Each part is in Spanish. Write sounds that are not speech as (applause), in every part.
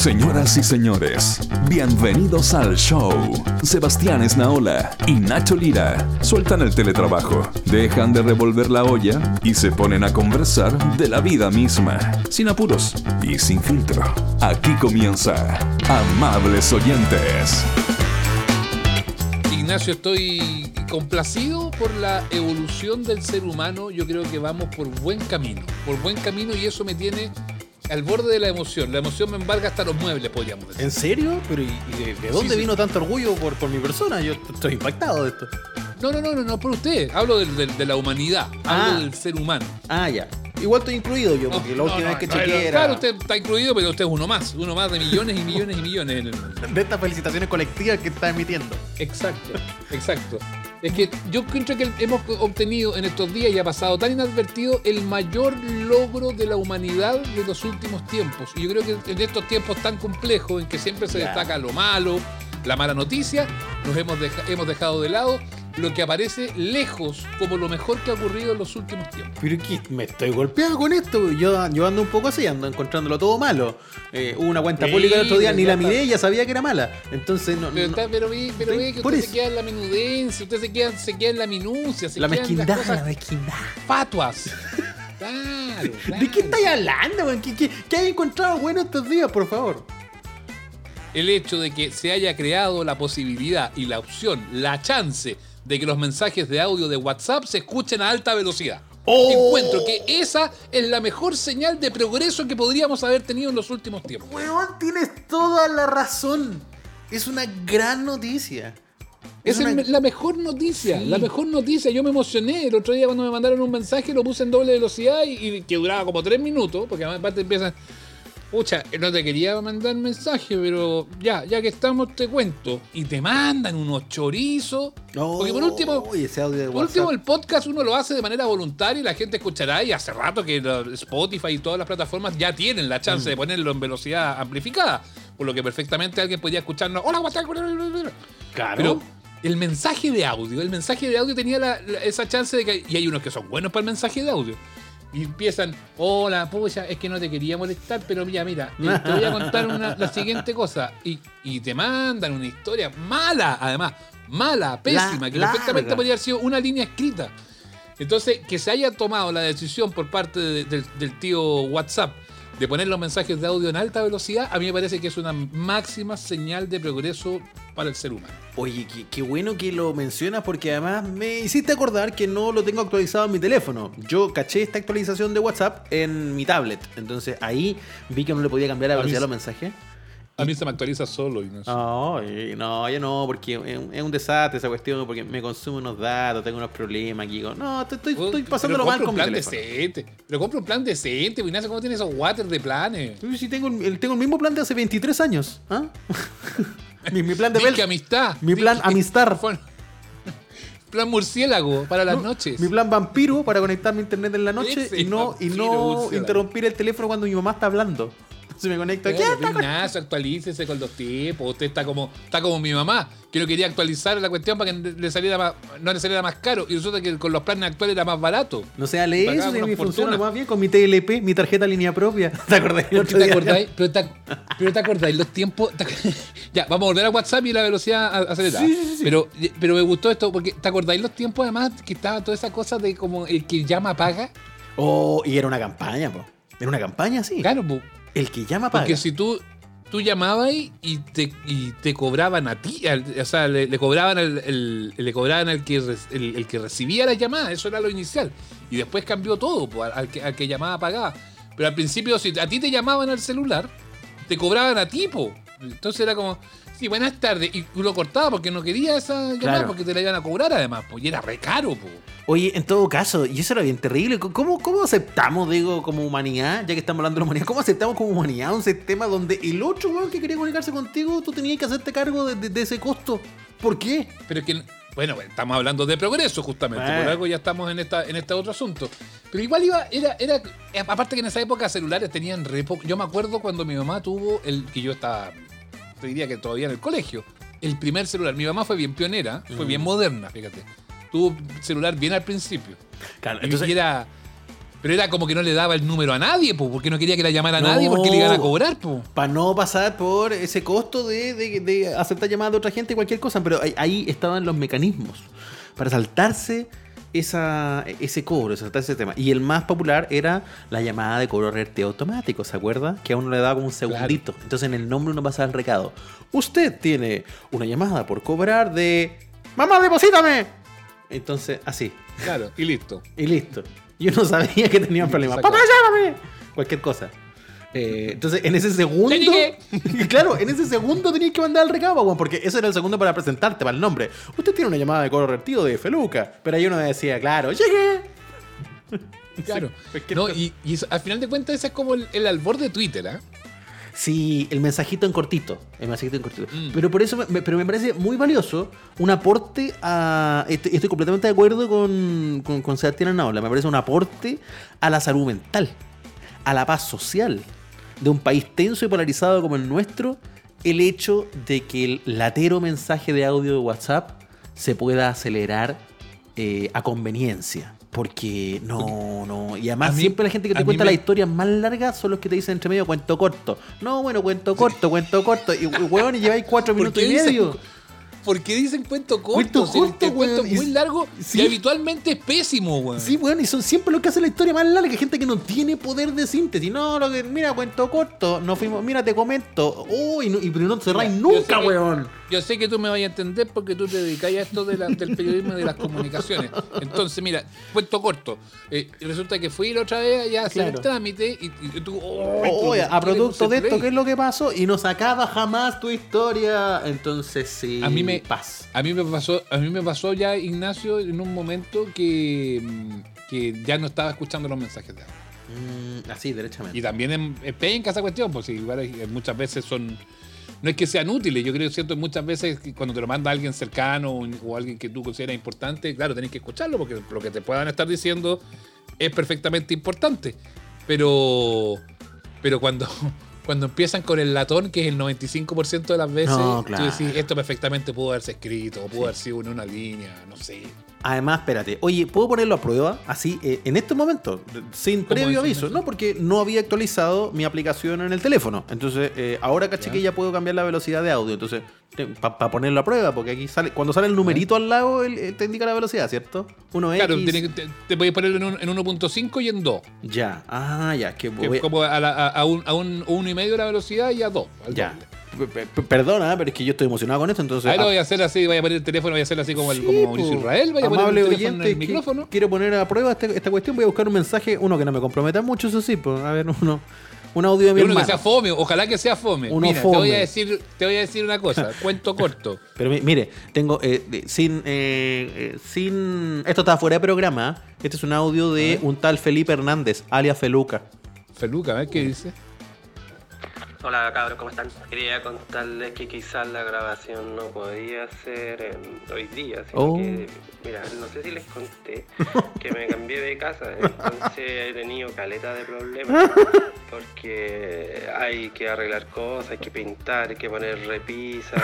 Señoras y señores, bienvenidos al show. Sebastián Esnaola y Nacho Lira sueltan el teletrabajo, dejan de revolver la olla y se ponen a conversar de la vida misma, sin apuros y sin filtro. Aquí comienza Amables Oyentes. Ignacio, estoy complacido por la evolución del ser humano. Yo creo que vamos por buen camino, por buen camino y eso me tiene al borde de la emoción. La emoción me embarga hasta los muebles, podríamos decir. ¿En serio? ¿Pero y, y de, de dónde Sí, sí. vino tanto orgullo por, por mi persona? Yo estoy impactado de esto. No, no, no, no, no por usted. Hablo del- de, la humanidad, hablo Ah. del ser humano. Ah, ya. Igual estoy incluido yo, porque la última no, vez que chequeé era... Claro, usted está incluido, pero usted es uno más. Uno más de millones y millones y millones. (laughs) De estas felicitaciones colectivas que está emitiendo. Exacto, exacto. Es que yo creo que hemos obtenido en estos días y ha pasado tan inadvertido el mayor logro de la humanidad de los últimos tiempos. Y yo creo que en estos tiempos tan complejos en que siempre se destaca lo malo, la mala noticia, nos hemos, deja- hemos dejado de lado lo que aparece lejos como lo mejor que ha ocurrido en los últimos tiempos. Pero que me estoy golpeado con esto. Yo, yo ando un poco así, ando encontrándolo todo malo. Eh, hubo una cuenta Sí, pública el otro día, ni la miré ya sabía que era mala. Entonces, no, Pero, no- está- pero ve, pero ve que usted se queda en la menudencia, usted se queda, se queda en la minucia, se la queda en las mezquindad, cosas la mezquindad. fatuas. (laughs) Claro, ¿De qué estáis hablando, weón? ¿Qué, qué, qué hay encontrado bueno estos días, por favor? el hecho de que se haya creado la posibilidad y la opción, la chance de que los mensajes de audio de WhatsApp se escuchen a alta velocidad. ¡Oh! Encuentro que esa es la mejor señal de progreso que podríamos haber tenido en los últimos tiempos. Weón, tienes toda la razón. Es una gran noticia. Es una- es la mejor noticia, Sí. la mejor noticia. Yo me emocioné el otro día cuando me mandaron un mensaje, lo puse en doble velocidad y, y que duraba como tres minutos, porque además aparte empiezan, pucha, no te quería mandar mensaje, pero ya, ya que estamos te cuento. Y te mandan unos chorizos. porque por último, Uy, ese audio de por WhatsApp. último, el podcast uno lo hace de manera voluntaria y la gente escuchará. Y hace rato que Spotify y todas las plataformas ya tienen la chance Mm. de ponerlo en velocidad amplificada. Por lo que perfectamente alguien podría escucharnos. Hola, WhatsApp. Claro. Pero el mensaje de audio, el mensaje de audio tenía la- la- esa chance de que. Y hay unos que son buenos para el mensaje de audio. Y empiezan, hola, pucha, es que no te quería molestar, pero mira, mira, te voy a contar una- la siguiente cosa. Y, y te mandan una historia mala, además, mala, pésima, que larga. perfectamente podría haber sido una línea escrita. Entonces, que se haya tomado la decisión por parte de- del- del tío WhatsApp de poner los mensajes de audio en alta velocidad, a mí me parece que es una máxima señal de progreso para el ser humano. Oye, qué, qué bueno que lo mencionas porque además me hiciste acordar que no lo tengo actualizado en mi teléfono. Yo caché esta actualización de WhatsApp en mi tablet. Entonces ahí vi que no le podía cambiar la velocidad a los mensajes. A mí se me actualiza solo. Y no sé. Ay, no, yo no, porque es un- es un desastre esa cuestión, porque me consume unos datos, tengo unos problemas aquí. No, estoy, estoy, pasándolo mal con un mi plan teléfono. decente. Pero compra un plan decente, pues, Ignacio, ¿cómo tienes esos water de planes? Uy, sí, tengo, el- tengo el mismo plan de hace 23 años. ¿ah? (laughs) mi, mi plan de Bel- amistad. Mi plan. Bueno, (laughs) plan murciélago para las noches. Mi plan vampiro para conectarme a internet en la noche Ese y no, y no interrumpir el teléfono cuando mi mamá está hablando. Se me conecta. ¿Qué Claro, está con- Ignacio, actualícese con los tiempos. Usted está como, está como mi mamá, que no quería actualizar la cuestión para que le saliera más, no le saliera más caro. Y resulta que con los planes actuales era más barato. No sea lee eso, si una me funciona más bien con mi TLP, mi tarjeta línea propia. (laughs) ¿Te qué te día? acordáis? Pero te, pero te acordáis los tiempos. te (laughs) ya, vamos a volver a WhatsApp y la velocidad acelerada. Sí, sí, sí. Pero, pero me gustó esto porque te acordáis los tiempos además que estaba toda esa cosa de como el que llama paga. Oh, y era una campaña, po. Era una campaña, sí. Claro, po, El que llama paga. porque si tú, tú llamabas y te, y te cobraban a ti, al- o sea, le, le cobraban al, el- le cobraban al que, el, el que recibía la llamada, eso era lo inicial. Y después cambió todo, po, al, que, al que llamaba pagaba. Pero al principio, si a ti te llamaban al celular, te cobraban a ti. Entonces era como, sí, buenas tardes. Y tú lo cortabas porque no quería esa llamada, Claro. porque te la iban a cobrar además, pues. Y era re caro, po. Oye, en todo caso, y eso era bien terrible. ¿Cómo, cómo aceptamos, digo, como humanidad, ya que estamos hablando de la humanidad, cómo aceptamos como humanidad un sistema donde el otro weón que quería comunicarse contigo, tú tenías que hacerte cargo de, de- de ese costo? ¿Por qué? Pero es que, bueno, estamos hablando de progreso justamente, Bueno. por algo ya estamos en esta en este otro asunto. Pero igual iba, era, era, aparte que en esa época celulares tenían re. Yo me acuerdo cuando mi mamá tuvo el que yo estaba, te diría que todavía en el colegio, el primer celular. Mi mamá fue bien pionera, fue bien moderna, fíjate. Tuvo celular bien al principio. Claro, entonces, y era Pero era como que no le daba el número a nadie, po, porque no quería que la llamara a No. nadie porque le iban a cobrar. Para no pasar por ese costo de, de- de aceptar llamadas de otra gente y cualquier cosa. Pero ahí, ahí estaban los mecanismos para saltarse esa, ese cobro, saltarse ese tema. Y el más popular era la llamada de cobro RT automático, ¿se acuerda? Que a uno le daba como un segundito. Entonces en el nombre uno pasaba el recado. Usted tiene una llamada por cobrar de... ¡Mamá, deposítame! Entonces, así. Claro, y listo. Y listo. Yo no (laughs) sabía que tenía un problema. Exacto. ¡Papá, llámame! Cualquier cosa. Eh, entonces, en ese segundo. (laughs) Claro, en ese segundo tenías que mandar el recado, weón, porque ese era el segundo para presentarte, para el nombre. Usted tiene una llamada de cobro revertido de Feluca. Pero ahí uno decía, claro, llegué. (laughs) Claro. cualquier No, y, y eso- al final de cuentas ese es como el, el albor de Twitter, ¿ah? Sí, el mensajito en cortito. El mensajito en cortito. Mm. Pero por eso me, me- pero me parece muy valioso un aporte a. Estoy, estoy completamente de acuerdo con, con, con Sebastián Anaola. Me parece un aporte a la salud mental, a la paz social de un país tenso y polarizado como el nuestro. El hecho de que el latero mensaje de audio de WhatsApp se pueda acelerar eh, a conveniencia. Porque no, no. Y además, mí- siempre la gente que te cuenta me- las historias más largas son los que te dicen entre medio cuento corto. No, bueno, cuento corto, cuento corto. Y weón, y lleváis cuatro (laughs) ¿Por minutos y medio. ¿Por qué dicen cuento corto? Cuento el- corto, el cuento muy largo sí. y habitualmente es pésimo, weón. Sí, weón, y son siempre los que hacen la historia más larga. Gente que no tiene poder de síntesis. No, lo que, mira, cuento corto. No fuimos, mira, te comento. Uy, no, y pero no cerráis yo nunca, que- weón. Yo sé que tú me vas a entender porque tú te dedicas a esto de la- del periodismo y de las comunicaciones. Entonces, mira, cuento corto. Eh, resulta que fui la otra vez ya a hacer el Claro. trámite y, y tú, oh, Oye, tú a producto de esto. ¿qué es lo que pasó? Y no sacaba jamás tu historia. Entonces, sí. A mí me- Paz. A mí me pasó, a mí me pasó ya, Ignacio, en un momento que, que ya no estaba escuchando los mensajes de audio. Mm, así, derechamente. Y también es, penca esa cuestión, pues igual muchas veces son. No es que sean útiles, yo creo que siento muchas veces cuando te lo manda alguien cercano o, o alguien que tú consideras importante, claro, tenés que escucharlo porque lo que te puedan estar diciendo es perfectamente importante. Pero. Pero cuando. Cuando empiezan con el latón, que es el 95% de las veces, No, claro. tú decís, esto perfectamente pudo haberse escrito, o pudo haber sido en una línea, no sé. Además, espérate, oye, ¿puedo ponerlo a prueba? Así, eh, en este momento, sin previo aviso, eso? no, porque no había actualizado mi aplicación en el teléfono. Entonces, eh, ahora caché Ya. que ya puedo cambiar la velocidad de audio. Entonces, para ponerlo a prueba, porque aquí sale, cuando sale el numerito al lado, él, él te indica la velocidad, ¿cierto? 1X. Claro, tiene que- te, te podéis ponerlo en, un- en 1.5 y en 2. Ya, ah, ya, que Que voy es como a, la- a- un, a un uno y medio la velocidad y a dos. al Ya. P- Perdona, pero es que yo estoy emocionado con esto, entonces. Ahí lo ah, voy a hacer así, vaya a poner el teléfono, voy a hacer así como, el, Sí, como Mauricio. Israel, vaya a poner el teléfono en el que- micrófono. Quiero poner a prueba este- esta cuestión. Voy a buscar un mensaje, uno que no me comprometa mucho, eso sí. Pues, a ver, uno, un audio de mi uno que hermano. sea fome, ojalá que sea fome. Uno Mira, te voy fome. a decir, te voy a decir una cosa, (laughs) cuento corto. Pero mi- mire, tengo eh, sin eh, eh, sin esto está fuera de programa. ¿eh? Este es un audio de un tal Felipe Hernández, alias Feluca. Feluca, a ver qué dice. Hola cabros, ¿cómo están? Quería contarles que quizás la grabación no podía ser eh, hoy día, sino Oh. que, mira, no sé si les conté (laughs) que me cambié de casa, entonces he tenido caleta de problemas, porque hay que arreglar cosas, hay que pintar, hay que poner repisas,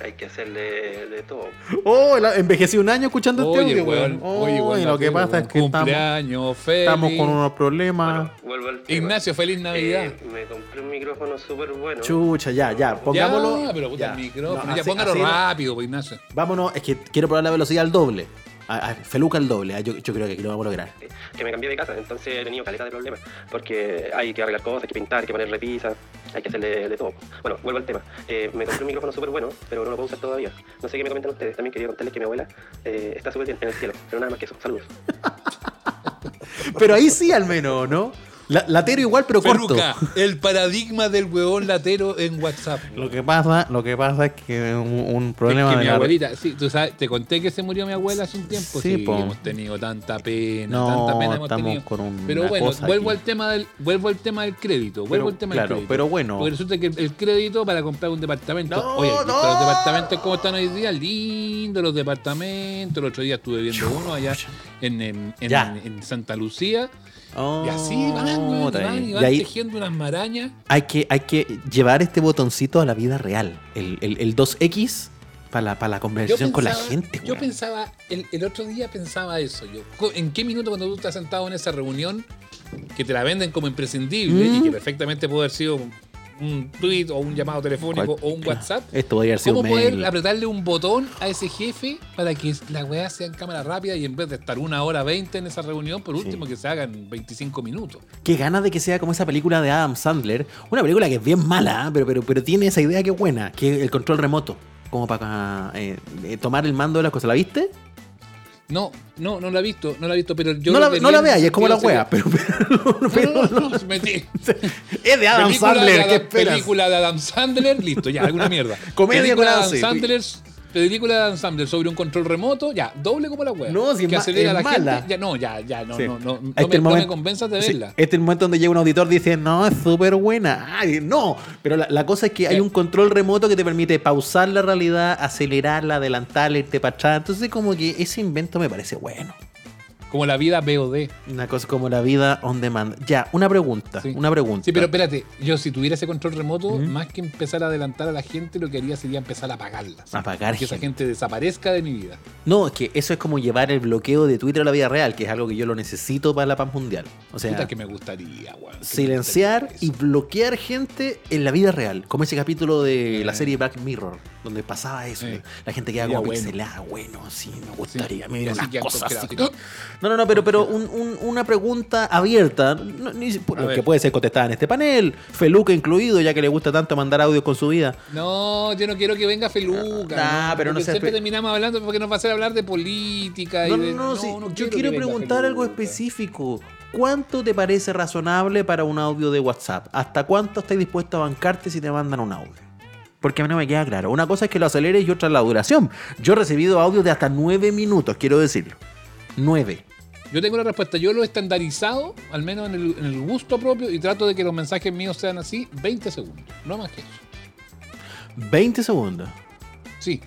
hay que hacerle de todo. Oh, la- envejecí un año escuchando este audio, weón, oye, Oh, weón, lo que pasa es que estamos, estamos con unos problemas. Bueno, vuelvo al tema. Ignacio, feliz Navidad. Eh, me compré un micrófono súper bueno. Chucha, ya, ya, pongámoslo. Ya, pero puta ya. el micrófono. No, ya póngalo rápido, pues, Ignacio. Vámonos, es que quiero probar la velocidad al doble. A, a Feluca al doble, ah, yo, yo creo que aquí lo vamos a lograr. que me cambié de casa, entonces he tenido caleta de problemas, porque hay que arreglar cosas, hay que pintar, hay que poner repisas, hay que hacerle de todo. Bueno, vuelvo al tema. Eh, me compré un micrófono súper bueno, pero no lo puedo usar todavía. No sé qué me comentan ustedes, también quería contarles que mi abuela eh, está súper bien en el cielo, pero nada más que eso. Saludos. (laughs) Pero ahí sí al menos, ¿no? La- latero igual, pero corto. El paradigma del huevón latero en WhatsApp. Lo que pasa, lo que pasa es que un, un problema es que de mi la- abuelita, sí, tú sabes, te conté que se murió mi abuela hace un tiempo. Sí, Sí, hemos tenido tanta pena, No, tanta pena hemos estamos tenido. con un- pero una bueno, cosa vuelvo aquí. al tema del, vuelvo al tema del crédito, vuelvo Pero, al tema claro, del crédito. pero bueno. Porque resulta que el, crédito para comprar un departamento. No, Oye, ¿viste no. los departamentos cómo están hoy día? Lindos los departamentos. El otro día estuve viendo uno allá en, en, en Santa Lucía. Oh, Y así van, weón, y está van, y van ahí tejiendo unas marañas. hay que, hay que llevar este botoncito a la vida real. El, el- el 2X Para la, para la conversación con la gente, Yo pensaba, el, el otro día pensaba eso. Yo, ¿En qué minuto cuando tú estás sentado en esa reunión que te la venden como imprescindible Mm. y que perfectamente puede haber sido un, tweet o un llamado telefónico o un. WhatsApp? Esto podría sido ¿Cómo un poder mail. apretarle un botón a ese jefe para que la weá sea en cámara rápida y en vez de estar una hora veinte en esa reunión, por último que se hagan 25 minutos? Qué ganas de que sea como esa película de Adam Sandler. Una película que es bien mala, ¿eh? pero, pero, pero tiene esa idea que es buena, que es el control remoto. Como para eh, eh, tomar el mando de las cosas. ¿La viste? No, no, no la he visto, no la he visto, pero yo no, la, no la veas, es como la wea. Pero, es de Adam película Sandler, de ¿qué Adam- esperas? Película de Adam Sandler, listo, ya, alguna mierda. (laughs) Comedia película con Adam Adam Sandler, película de Adam Sandler sobre un control remoto, ya, doble como la wea. No, si que acelera a la mala. gente. Ya, no, ya, ya, no, Sí. no, no, no, Este me, el no me momento- convenzas de Sí, verla. este es el momento donde llega un auditor y dice, no, es súper buena. Ay, no, pero la, la cosa es que hay un control remoto que te permite pausar la realidad, acelerarla, adelantarla, irte para atrás. Entonces como que ese invento me parece bueno. Como la vida BOD. Una cosa como la vida on demand. Ya, una pregunta, Sí. una pregunta. Sí, pero espérate, yo si tuviera ese control remoto, más que empezar a adelantar a la gente, lo que haría sería empezar a apagarlas. Apagar Que esa gente. desaparezca de mi vida. No, es que eso es como llevar el bloqueo de Twitter a la vida real, que es algo que yo lo necesito para la paz mundial. O sea, Puta que me gustaría, weón. me silenciar gustaría y bloquear gente en la vida real. Como ese capítulo de la serie Black Mirror, donde pasaba eso. Eh. La gente queda Sería como bueno. pixelada. Bueno, sí, me Sí, gustaría. me y dieron así cosas así. No, no, no, pero, pero un- un- una pregunta abierta, no, ni que puede ser contestada en este panel, Feluca incluido, ya que le gusta tanto mandar audio con su vida. No, yo no quiero que venga Feluca. Ah, pero no porque seas Siempre terminamos hablando porque nos va a hacer hablar de política. No, y no, de- no, sí, yo que quiero preguntar algo específico. ¿Cuánto te parece razonable para un audio de WhatsApp? ¿Hasta cuánto estás dispuesto a bancarte si te mandan un audio? Porque a mí no me queda claro. Una cosa es que lo aceleres y otra es la duración. Yo he recibido audios de hasta nueve minutos, quiero decirlo. Nueve. Yo tengo la respuesta. Yo lo he estandarizado, al menos en el, en el gusto propio, y trato de que los mensajes míos sean así, 20 segundos. No más que eso. 20 segundos. Sí.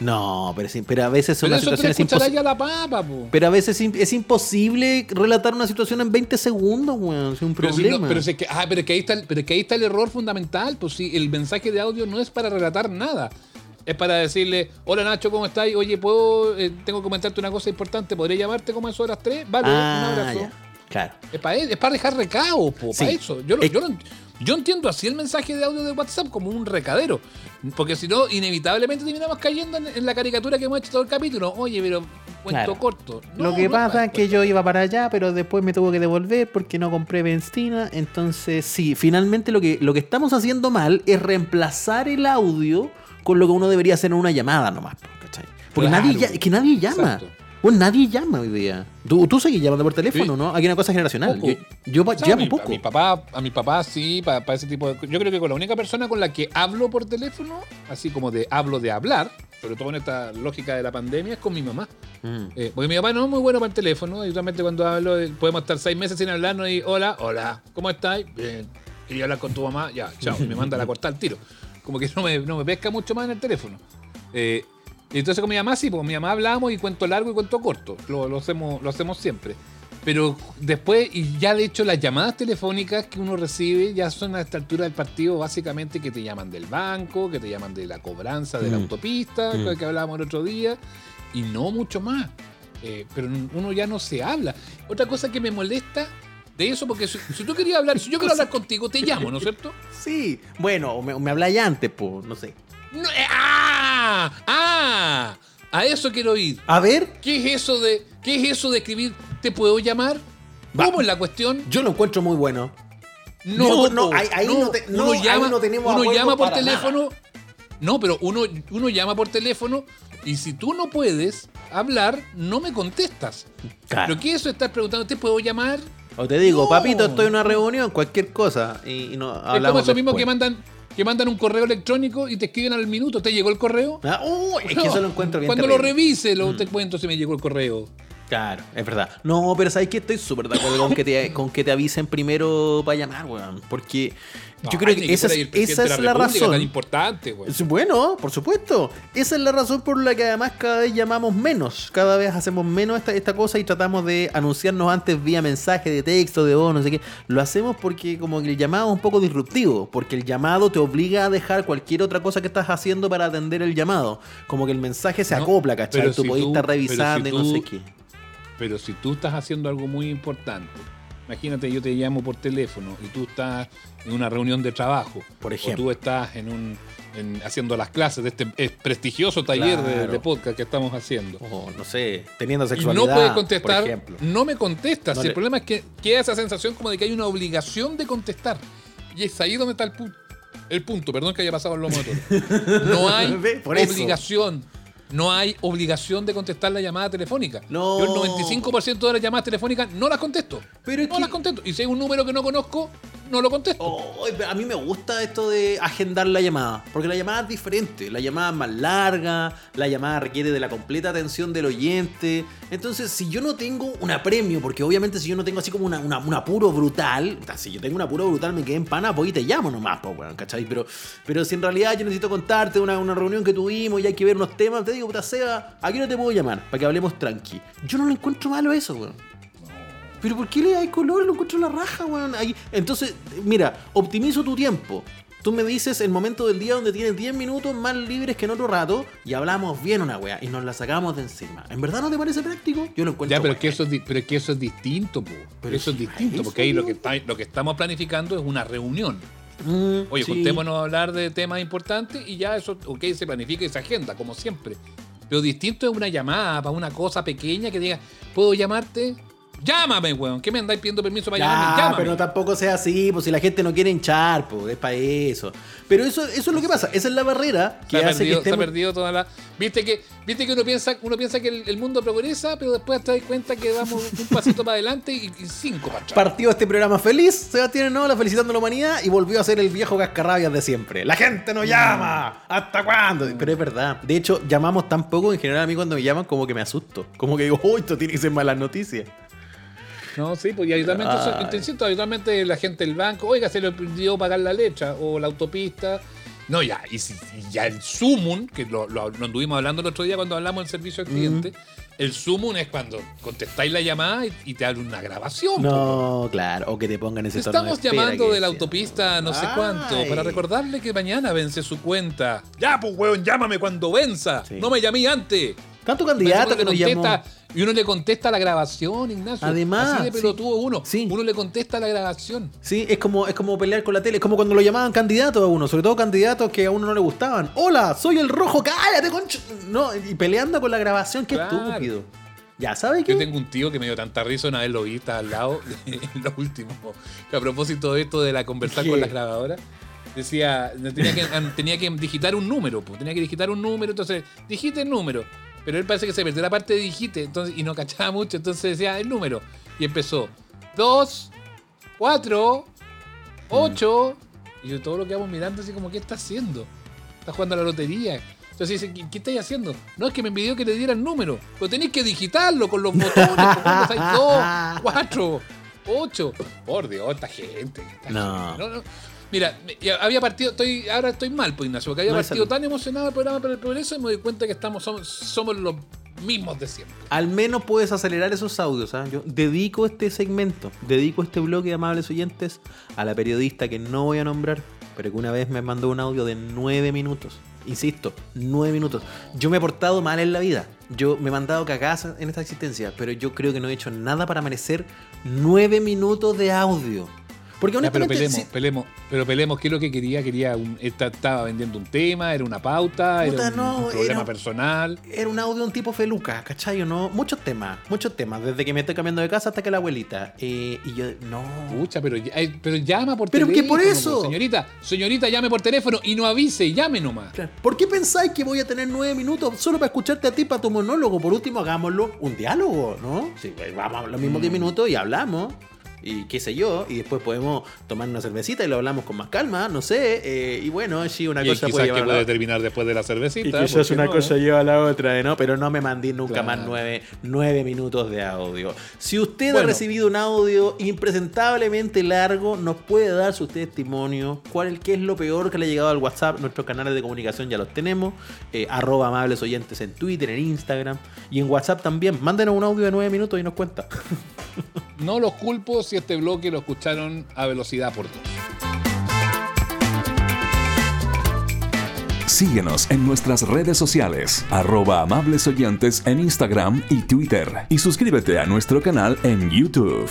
No, pero, sí, pero a veces son Pero las situaciones imposibles. Pero a veces es im- es imposible relatar una situación en 20 segundos, weón. Es un Pero, si problema. no- pero si es que, ah, pero que ahí está, el- pero que ahí está el error fundamental. Pues sí, el mensaje de audio no es para relatar nada. Es para decirle, hola Nacho, ¿cómo estás? Oye, ¿puedo, eh, tengo que comentarte una cosa importante. ¿Podría llamarte como a eso de las 3? Vale, un ah, abrazo. ya. Claro. Es para, es para dejar recado, po, Sí. para eso. Yo, lo- Es- yo, lo- yo entiendo así el mensaje de audio de WhatsApp como un recadero. Porque si no, inevitablemente terminamos cayendo en, en la caricatura que hemos hecho todo el capítulo. Oye, pero cuento Claro. corto. Lo que no pasa es que yo iba para allá, pero después me tuve que devolver porque no compré benzina. Entonces, sí, finalmente lo que, lo que estamos haciendo mal es reemplazar el audio con lo que uno debería hacer en una llamada nomás. ¿cachai? Porque Claro. nadie, es que nadie llama. Exacto. Bueno, nadie llama hoy día. Tú, tú seguís llamando por teléfono, Sí. ¿no? Aquí hay una cosa generacional. Poco. Yo, yo pa- O sea, llamo a mi, poco. A mi papá, a mi papá sí, para, ese tipo de Yo creo que con la única persona con la que hablo por teléfono, así como de hablo de hablar, sobre todo en esta lógica de la pandemia, es con mi mamá. Mm. Eh, porque mi papá no es muy bueno para el teléfono. Y usualmente cuando hablo, eh, podemos estar seis meses sin hablarnos y hola, hola, ¿cómo estás? Bien. Quería hablar con tu mamá, ya, chao. y me manda a la cortar el tiro. Como que no me, no me pesca mucho más en el teléfono. Eh, y entonces con mi mamá sí, porque con mi mamá hablamos y cuento largo y cuento corto. Lo, lo hacemos, lo hacemos siempre. Pero después, y ya de hecho las llamadas telefónicas que uno recibe ya son a esta altura del partido básicamente que te llaman del banco, que te llaman de la cobranza de la Mm. autopista, Mm. que hablábamos el otro día, y no mucho más. Eh, pero uno ya no se habla. Otra cosa que me molesta de eso, porque si, si tú querías hablar, si yo quiero hablar contigo, te llamo, ¿no es cierto? (laughs) Sí, bueno, o me, me habláis antes, pues, no sé. No, eh, ¡Ah! ¡Ah! A eso quiero ir. A ver, ¿Qué es eso de, qué es eso de escribir ¿te puedo llamar? Va. ¿Cómo es la cuestión? yo lo encuentro muy bueno. No, No, no, ahí- ahí no te- no, uno ahí llama, no tenemos uno llama por teléfono. No, pero uno, uno llama por teléfono y si tú no puedes hablar, no me contestas. Claro. Lo que eso estás preguntando, ¿te puedo llamar? O te digo, No. papito, estoy en una reunión, cualquier cosa. Y, y no es como hablamos eso mismo después. que mandan, que mandan un correo electrónico y te escriben al minuto. ¿Te llegó el correo? Ah, es que eso lo encuentro bien Cuando lo terrible. revise, lo te cuento si me llegó el correo. Claro, es verdad. No, pero sabes que estoy súper de acuerdo con que te, (laughs) con que te avisen primero para llamar, weón. Porque yo creo que esa, es- esa es la razón. tan importante. Es Bueno, por supuesto. Esa es la razón por la que además cada vez llamamos menos. Cada vez hacemos menos esta, esta cosa y tratamos de anunciarnos antes vía mensaje de texto, de voz, no sé qué. Lo hacemos porque como que el llamado es un poco disruptivo. Porque el llamado te obliga a dejar cualquier otra cosa que estás haciendo para atender el llamado. Como que el mensaje se No, acopla, ¿cachai? Tú si podés estar si revisando y no tú- sé qué. Pero si tú estás haciendo algo muy importante, imagínate yo te llamo por teléfono y tú estás en una reunión de trabajo, Por o ejemplo. tú estás en un en- haciendo las clases de este eh, prestigioso taller de- Claro. de, podcast que estamos haciendo. O no sé, teniendo Y sexualidad. no puedes por contestar, ejemplo. no me contestas. No le- El problema es que queda esa sensación como de que hay una obligación de contestar. Y es ahí donde está el, pu- el punto. Perdón que haya pasado el lomo de toro. (laughs) No hay por obligación. No hay obligación de contestar la llamada telefónica. No. Yo el 95% de las llamadas telefónicas no las contesto. Pero no que- las contesto. Y si hay un número que no conozco, no lo contesto. Oh, a mí me gusta esto de agendar la llamada, porque la llamada es diferente, la llamada es más larga, la llamada requiere de la completa atención del oyente. Entonces, si yo no tengo un apremio, porque obviamente si yo no tengo así como una, una- un apuro brutal, si yo tengo un apuro brutal me quedé en pana, voy y te llamo nomás, pues, weón, ¿cachai? Pero, pero si en realidad yo necesito contarte una, una reunión que tuvimos y hay que ver unos temas, digo, puta Seba, aquí no te puedo llamar, para que hablemos tranqui. Yo no lo encuentro malo eso, weón. Pero ¿por qué le das color? Lo encuentro la raja, weón. Ahí- Entonces, mira, optimizo tu tiempo. Tú me dices el momento del día donde tienes 10 minutos más libres que en otro rato y hablamos bien una weá y nos la sacamos de encima. ¿En verdad no te parece práctico? Yo lo encuentro. Ya, pero es, que eso es, pero es que eso es distinto, po. Pero eso es distinto, porque ahí lo que, po. está- lo que estamos planificando es una reunión. Mm, Oye, sí. juntémonos a hablar de temas importantes y ya eso, ok, se planifica y se agenda, como siempre. Pero distinto es una llamada para una cosa pequeña que diga, ¿puedo llamarte? Llámame, weón. ¿Qué me andáis pidiendo permiso para llamarme? Ya, Llámame. pero no tampoco sea así, pues si la gente no quiere hinchar, pues es para eso. Pero eso, eso es lo que pasa, esa es la barrera que se, hace perdido, que se ha estemos... perdido toda la. Viste que, viste que uno piensa, uno piensa que el, el mundo progresa, pero después te das cuenta que damos un (laughs) pasito para adelante y, y cinco para atrás. Partió este programa feliz, Sebastián Nola felicitando a la humanidad y volvió a ser el viejo cascarrabias de siempre. La gente no llama, ¿hasta cuándo? Pero es verdad. De hecho, llamamos tan poco, en general a mí cuando me llaman como que me asusto. Como que digo, uy, esto tiene que ser malas noticias. No, sí, pues y habitualmente, eso- te insisto, habitualmente la gente del banco, oiga, se le olvidó pagar la letra o la autopista. No, ya, y, si, y ya el sumum, que lo, lo, lo anduvimos hablando el otro día cuando hablamos del servicio al cliente, el sumum es cuando contestáis la llamada y, y te abre una grabación. No, claro, o que te pongan ese de estamos llamando de la autopista no sé cuánto para recordarle que mañana vence su cuenta. Ya, pues, weón, llámame cuando venza. Sí. No me llamé antes. Tanto candidato que nos llamó. y uno le contesta la grabación, Ignacio. Además, Así de sí. pelotudo uno. Sí. Uno le contesta la grabación. Sí, es como, es como pelear con la tele, es como cuando lo llamaban candidato a uno, sobre todo candidatos que a uno no le gustaban. Hola, soy el rojo, cállate, concho. No, y peleando con la grabación, qué Claro. estúpido. Ya, ¿sabes qué? Yo tengo un tío que me dio tanta risa una vez lo vi, al lado, (laughs) en lo último, que a propósito de esto de la conversar ¿Qué? con las grabadoras, decía, tenía que, tenía que digitar un número, pues, tenía que digitar un número, entonces, digite el número. Pero él parece que se perdió la parte de digite, entonces, y no cachaba mucho, entonces decía el número. Y empezó, 2, 4, 8, y yo todo lo que vamos mirando así como, ¿qué está haciendo? Está jugando a la lotería. Entonces dice, ¿qué, qué estáis haciendo? No, es que me pidió que le diera el número. Pero tenéis que digitarlo con los botones. porque (laughs) hay dos, cuatro, ocho. Por Dios, esta gente. esta No. gente. no. Mira, había partido, estoy, ahora estoy mal, pues Ignacio, porque había No partido tan emocionado el programa por el progreso y me doy cuenta que estamos, somos, somos los mismos de siempre. Al menos puedes acelerar esos audios. ¿ah? Yo dedico este segmento, dedico este bloque de amables oyentes a la periodista que no voy a nombrar, pero que una vez me mandó un audio de nueve minutos. Insisto, nueve minutos. Yo me he portado mal en la vida. Yo me he mandado cagadas en esta existencia, pero yo creo que no he hecho nada para merecer nueve minutos de audio. Porque Ya, pero honestamente, pelemos, si- pelemos, pero pelemos, ¿qué es lo que quería? Quería un, esta- estaba vendiendo un tema, era una pauta, Puta, era un, no, un problema era- personal. Era un audio de un tipo feluca, ¿cachai? o ¿No? Muchos temas, muchos temas. Desde que me estoy cambiando de casa hasta que la abuelita. Eh, y yo, no. Pucha, pero, pero llama por Pero que teléfono. por eso. señorita, señorita, llame por teléfono y no avise, llame nomás. Claro. ¿Por qué pensáis que voy a tener nueve minutos solo para escucharte a ti para tu monólogo? Por último, hagámoslo un diálogo, ¿no? Sí, pues, vamos a los mismos diez minutos y hablamos. Y qué sé yo, y después podemos tomar una cervecita y lo hablamos con más calma, no sé, eh, y bueno, sí, una Y cosa quizás puede que llevar la puede terminar después de la cervecita. Y ¿por quizás una no, cosa eh? lleva a la otra, ¿no? Pero no me mandé nunca Claro. más nueve, nueve minutos de audio. Si usted ha recibido un audio impresentablemente largo, nos puede dar su testimonio. ¿Cuál qué es lo peor que le ha llegado al WhatsApp? Nuestros canales de comunicación ya los tenemos. eh, arroba amables oyentes en Twitter, en Instagram y en WhatsApp también. Mándenos un audio de nueve minutos y nos cuenta. (laughs) No los culpo si este bloque lo escucharon a velocidad por dos. Síguenos en nuestras redes sociales, arroba amables oyentes en Instagram y Twitter. Y suscríbete a nuestro canal en YouTube.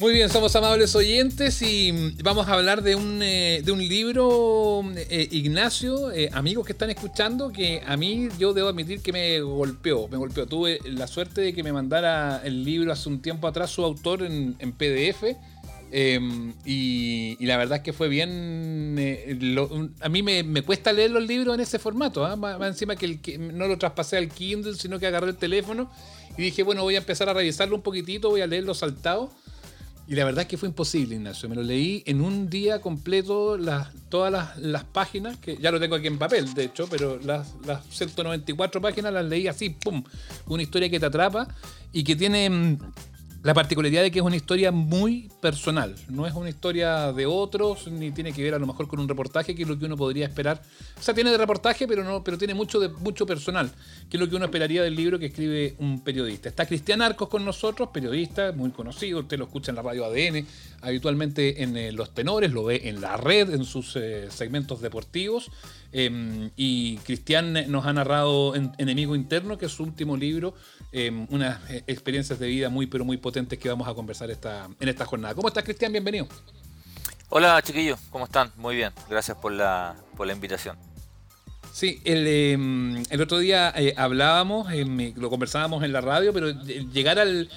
Muy bien, somos amables oyentes y mm, vamos a hablar de un, eh, de un libro, eh, Ignacio, eh, amigos que están escuchando, que a mí yo debo admitir que me golpeó, me golpeó. Tuve la suerte de que me mandara el libro hace un tiempo atrás su autor en, PDF. eh, y, la verdad es que fue bien. eh, lo- a mí me, me cuesta leer los libros en ese formato. ¿ah? Más encima que, el, que no lo traspasé al Kindle, sino que agarré el teléfono y dije, bueno, voy a empezar a revisarlo un poquitito, voy a leerlo saltado. Y la verdad es que fue imposible, Ignacio. Me lo leí en un día completo, todas las, las páginas, que ya lo tengo aquí en papel, de hecho, pero las, las 194 páginas las leí así, ¡pum! Una historia que te atrapa y que tiene mm, la particularidad de que es una historia muy personal. No es una historia de otros, ni tiene que ver a lo mejor con un reportaje, que es lo que uno podría esperar. O sea, tiene de reportaje, pero no, pero tiene mucho mucho personal, que es lo que uno esperaría del libro que escribe un periodista. Está Cristian Arcos con nosotros, periodista muy conocido, usted lo escucha en la radio ADN, habitualmente en eh, Los Tenores, lo ve en la red, en sus eh, segmentos deportivos. Eh, y Cristian nos ha narrado en- Enemigo Interno, que es su último libro, eh, unas eh, experiencias de vida muy, pero muy potentes que vamos a conversar esta, en esta jornada. ¿Cómo estás, Cristian? Bienvenido. Hola chiquillos, ¿cómo están? Muy bien, gracias por la, por la invitación. Sí, el, eh, el otro día eh, hablábamos, eh, lo conversábamos en la radio, pero eh, llegar al...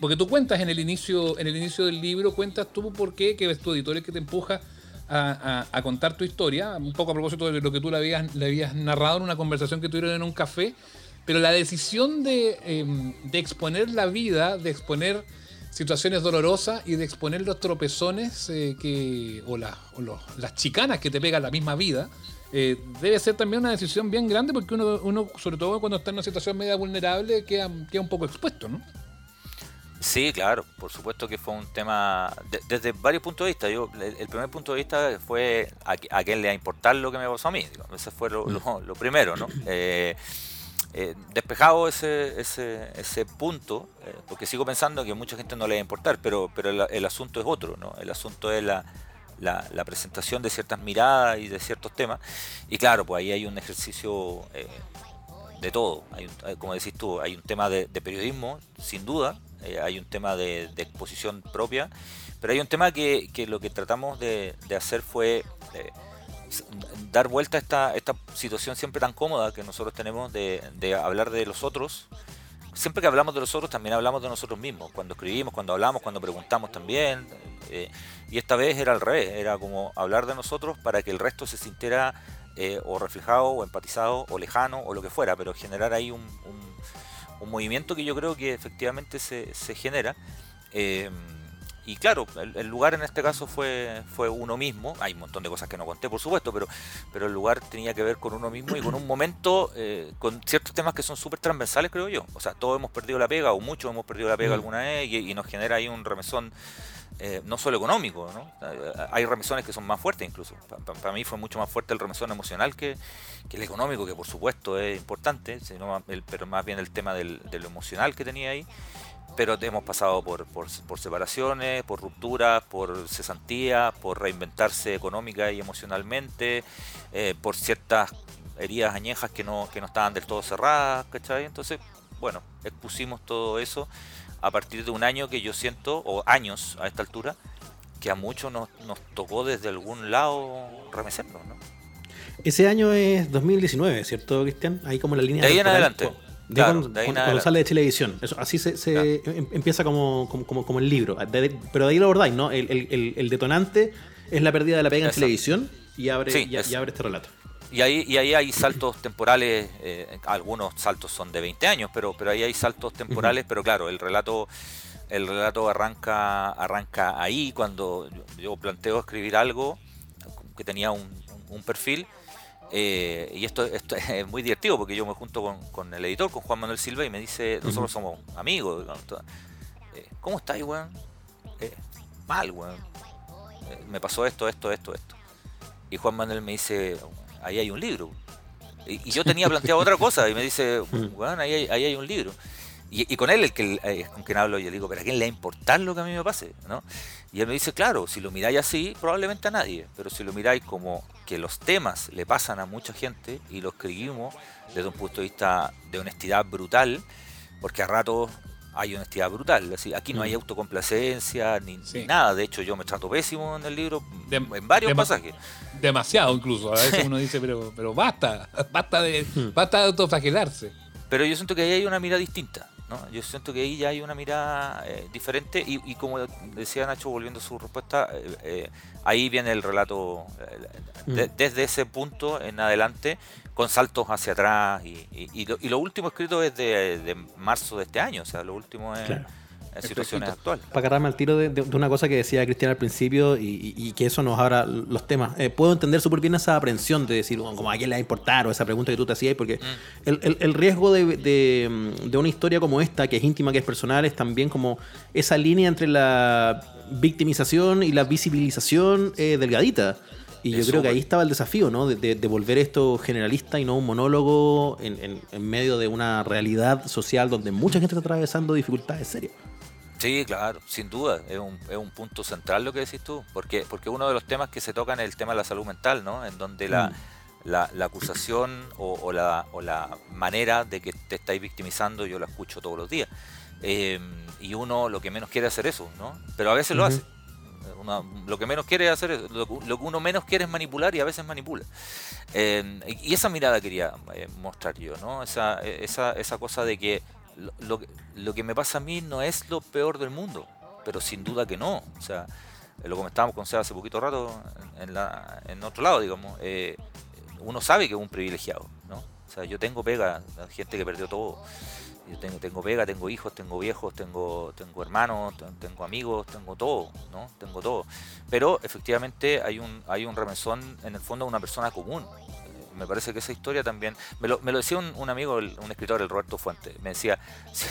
porque tú cuentas en el inicio en el inicio del libro, cuentas tú por qué, que es tu editor el que te empuja a, contar tu historia, un poco a propósito de lo que tú le habías, narrado en una conversación que tuvieron en un café, pero la decisión de, de exponer la vida, de exponer situaciones dolorosas y de exponer los tropezones eh, que, o, la- las chicanas que te pega la misma vida, eh, debe ser también una decisión bien grande porque uno, uno, sobre todo cuando está en una situación media vulnerable, queda, queda un poco expuesto, ¿no? Sí, claro, por supuesto que fue un tema de- desde varios puntos de vista. Yo, el, el primer punto de vista fue a, a quién le va a importar lo que me pasó a mí. digo, Ese fue lo, lo- lo primero, ¿no? Eh, eh, despejado ese, ese, ese punto, eh, porque sigo pensando que mucha gente no le va a importar, pero, pero el, el asunto es otro, ¿no? El asunto es la, la, la presentación de ciertas miradas y de ciertos temas. Y claro, pues ahí hay un ejercicio eh, de todo. Hay un- como decís tú, hay un tema de, de periodismo, sin duda, eh, hay un tema de, de exposición propia, pero hay un tema que, que lo que tratamos de, hacer fue eh, dar vuelta a esta, esta situación siempre tan cómoda que nosotros tenemos de, hablar de los otros. Siempre que hablamos de los otros, también hablamos de nosotros mismos. Cuando escribimos, cuando hablamos, cuando preguntamos también. eh, y esta vez era al revés, era como hablar de nosotros para que el resto se sintiera eh, o reflejado, o empatizado, o lejano, o lo que fuera, pero generar ahí un- un movimiento que yo creo que efectivamente se, se genera. Eh, y claro, el, el lugar en este caso fue, fue uno mismo. Hay un montón de cosas que no conté, por supuesto, pero, pero el lugar tenía que ver con uno mismo y con un momento, eh, con ciertos temas que son súper transversales, creo yo. O sea, todos hemos perdido la pega, o muchos hemos perdido la pega Mm. alguna vez, y, y nos genera ahí un remesón eh, no solo económico, ¿no? Hay remesones que son más fuertes incluso. Para mí fue mucho más fuerte el remesón emocional que, que el económico, que por supuesto es importante, sino pero más bien el tema del, de emocional que tenía ahí. Pero hemos pasado por, por, por separaciones, por rupturas, por cesantía, por reinventarse económica y emocionalmente, eh, por ciertas heridas añejas que no, que no estaban del todo cerradas, ¿cachai? Entonces, bueno, expusimos todo eso a partir de un año que yo siento, o años a esta altura, que a muchos nos, nos tocó desde algún lado remecernos, ¿no? Ese año es 2019, ¿cierto, Cristian? Ahí como la línea. De ahí en adelante. De Claro, cuando, de ahí en cuando adelante. sale de Televisión. Eso, así se, se em- empieza como, como, como, el libro. De- pero de ahí lo abordáis, ¿no? El, el- el- detonante es la pérdida de la pega en televisión y abre, Sí, y, es- y abre este relato. Y ahí, y ahí hay saltos temporales, eh, algunos saltos son de 20 años, pero, pero ahí hay saltos temporales, pero claro, el relato el relato arranca arranca ahí cuando yo planteo escribir algo que tenía un, un perfil eh, y esto, esto (laughs) es muy divertido porque yo me junto con, con, el editor, con Juan Manuel Silva, y me dice, nosotros somos amigos. Eh, ¿Cómo estáis, weón? Eh, mal, weón. me pasó esto, esto, esto, esto. Y Juan Manuel me dice, ahí hay un libro. Y, yo tenía planteado otra cosa, y me dice, (laughs) weón, ahí hay, ahí hay un libro. Y, con él, el que, eh, con quien hablo, yo le digo, ¿pero a quién le va a importar lo que a mí me pase? ¿no? Y él me dice, claro, si lo miráis así, probablemente a nadie, pero si lo miráis como que los temas le pasan a mucha gente y lo escribimos desde un punto de vista de honestidad brutal, porque a ratos hay honestidad brutal. Así, aquí no hay mm. autocomplacencia ni, nada. De hecho, yo me trato pésimo en el libro en varios pasajes. Demasiado incluso. A veces (laughs) uno dice, pero, pero basta, (laughs) basta de, basta de autoflagelarse. Pero yo siento que ahí hay una mirada distinta. Yo siento que ahí ya hay una mirada eh, diferente y, como decía Nacho, volviendo a su respuesta, eh, eh, ahí viene el relato mm. desde ese punto en adelante, con saltos hacia atrás y, lo, último escrito es de, marzo de este año, o sea, lo último es situaciones actuales. Para agarrarme al tiro de, una cosa que decía Cristian al principio y, que eso nos abra los temas. Eh, puedo entender súper bien esa aprensión de decir, como a quién le va a importar o esa pregunta que tú te hacías, porque mm. el, riesgo de, una historia como esta, que es íntima, que es personal, es también como esa línea entre la victimización y la visibilización eh, delgadita. Y yo creo que ahí estaba el desafío, ¿no? De, volver esto generalista y no un monólogo en, en, medio de una realidad social donde mucha gente está atravesando dificultades serias. Sí, claro, sin duda, es un, es un punto central lo que decís tú, porque, porque uno de los temas que se tocan es el tema de la salud mental, ¿no? En donde la, mm. la, acusación o, la, o la manera de que te estáis victimizando yo la escucho todos los días. Em, y uno lo que menos quiere hacer eso, ¿no? Pero a veces lo hace. Lo que menos quiere hacer, lo, lo, que uno menos quiere es manipular y a veces manipula. Em, y esa mirada quería eh, mostrar yo, ¿no? Esa, esa, esa cosa de que lo, lo, que me pasa a mí no es lo peor del mundo, pero sin duda que no. O sea, lo comentábamos con Seba hace poquito rato en, la, en otro lado, digamos. Eh, uno sabe que es un privilegiado, ¿no? O sea, yo tengo pega, gente que perdió todo. Yo tengo, tengo pega, tengo hijos, tengo viejos, tengo, tengo hermanos, tengo amigos, tengo todo, ¿no? Tengo todo. Pero efectivamente hay un, hay un remesón en el fondo de una persona común me parece que esa historia también, me lo, me lo decía un, amigo, un escritor, el Roberto Fuente, me decía,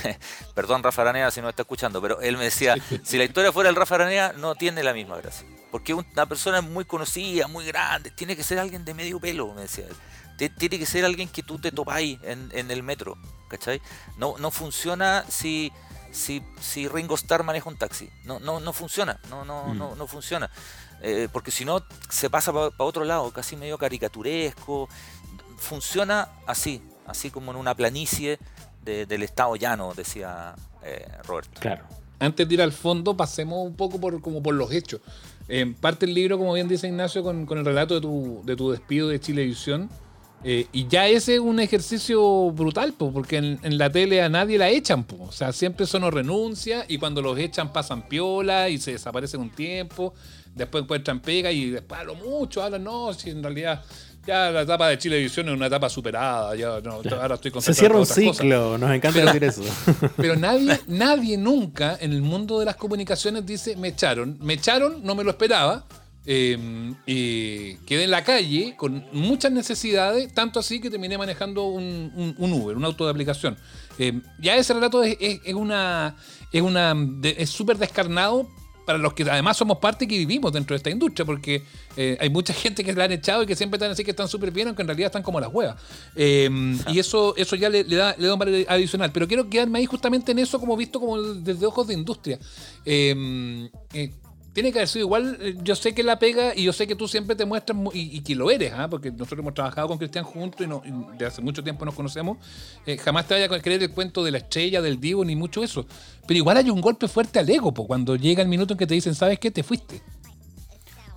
(laughs) perdón Rafa Aranea si no está escuchando, pero él me decía, si la historia fuera el Rafa Aranea no tiene la misma gracia, porque una persona muy conocida, muy grande, tiene que ser alguien de medio pelo, me decía Tiene que ser alguien que tú te topáis en, en el metro, ¿cachai? No, no funciona si si, si Ringo Starr maneja un taxi. No, no, no funciona, no, no, no, mm. no funciona. Eh, porque si no se pasa para otro lado, casi medio caricaturesco. Funciona así, así como en una planicie del estado llano, decía eh, Roberto. Claro. Antes de ir al fondo, pasemos un poco por, como por los hechos. En parte el libro, como bien dice Ignacio, con, con el relato de tu, de tu despido de Chilevisión. Eh, y ya ese es un ejercicio brutal, porque en, la tele a nadie la echan. O sea, siempre eso no renuncia y cuando los echan pasan piola y se desaparecen un tiempo después encuentran pega y después a lo mucho hablan, no, si en realidad ya la etapa de Chilevisión es una etapa superada, ya no, ahora estoy Se cierra un ciclo, nos encanta decir eso. (laughs) Pero nadie, nadie nunca en el mundo de las comunicaciones dice, me echaron, me echaron, no me lo esperaba, y quedé en la calle con muchas necesidades, tanto así que terminé manejando un, Uber, un auto de aplicación. Em, ya ese relato es, una es una es súper descarnado para los que además somos parte y que vivimos dentro de esta industria, porque eh, hay mucha gente que la han echado y que siempre están así que están súper bien, aunque en realidad están como las huevas. Em, y eso, eso ya le, da, le da un valor adicional. Pero quiero quedarme ahí justamente en eso, como visto como desde ojos de industria. Eh, eh, tiene que haber sido igual. Eh, yo sé que la pega y yo sé que tú siempre te muestras y, que lo eres, ¿ah? porque nosotros hemos trabajado con Cristian juntos y, no, de hace mucho tiempo nos conocemos. Eh, jamás te vaya a creer el cuento de la estrella, del divo, ni mucho eso. Pero igual hay un golpe fuerte al ego, cuando llega el minuto en que te dicen, ¿sabes qué? Te fuiste.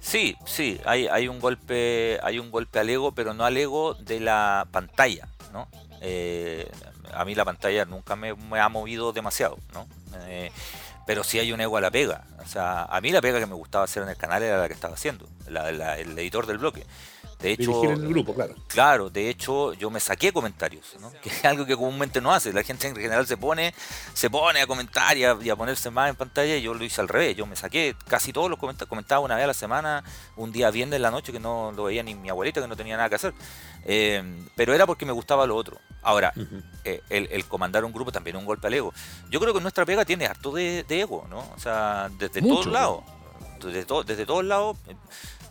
Sí, sí, hay, hay un golpe, hay un golpe al ego, pero no al ego de la pantalla, ¿no? Eh, a mí la pantalla nunca me, ha movido demasiado, ¿no? Pero sí hay un ego a la pega. O sea, a mí la pega que me gustaba hacer en el canal era la que estaba haciendo, el editor del bloque. De hecho, Dirigir el grupo, claro. Claro, de hecho yo me saqué comentarios, ¿no? (laughs) que es algo que comúnmente no hace. La gente en general se pone, se pone a comentar y a, y a ponerse más en pantalla y yo lo hice al revés. Yo me saqué casi todos los comentarios, comentaba una vez a la semana, un día viernes en la noche que no lo veía ni mi abuelita, que no tenía nada que hacer. Eh, pero era porque me gustaba lo otro. Ahora, eh, el, el comandar un grupo también es un golpe al ego. Yo creo que nuestra pega tiene harto de, de ego, ¿no? O sea, desde Mucho, todos lados. Desde, to- desde todos lados.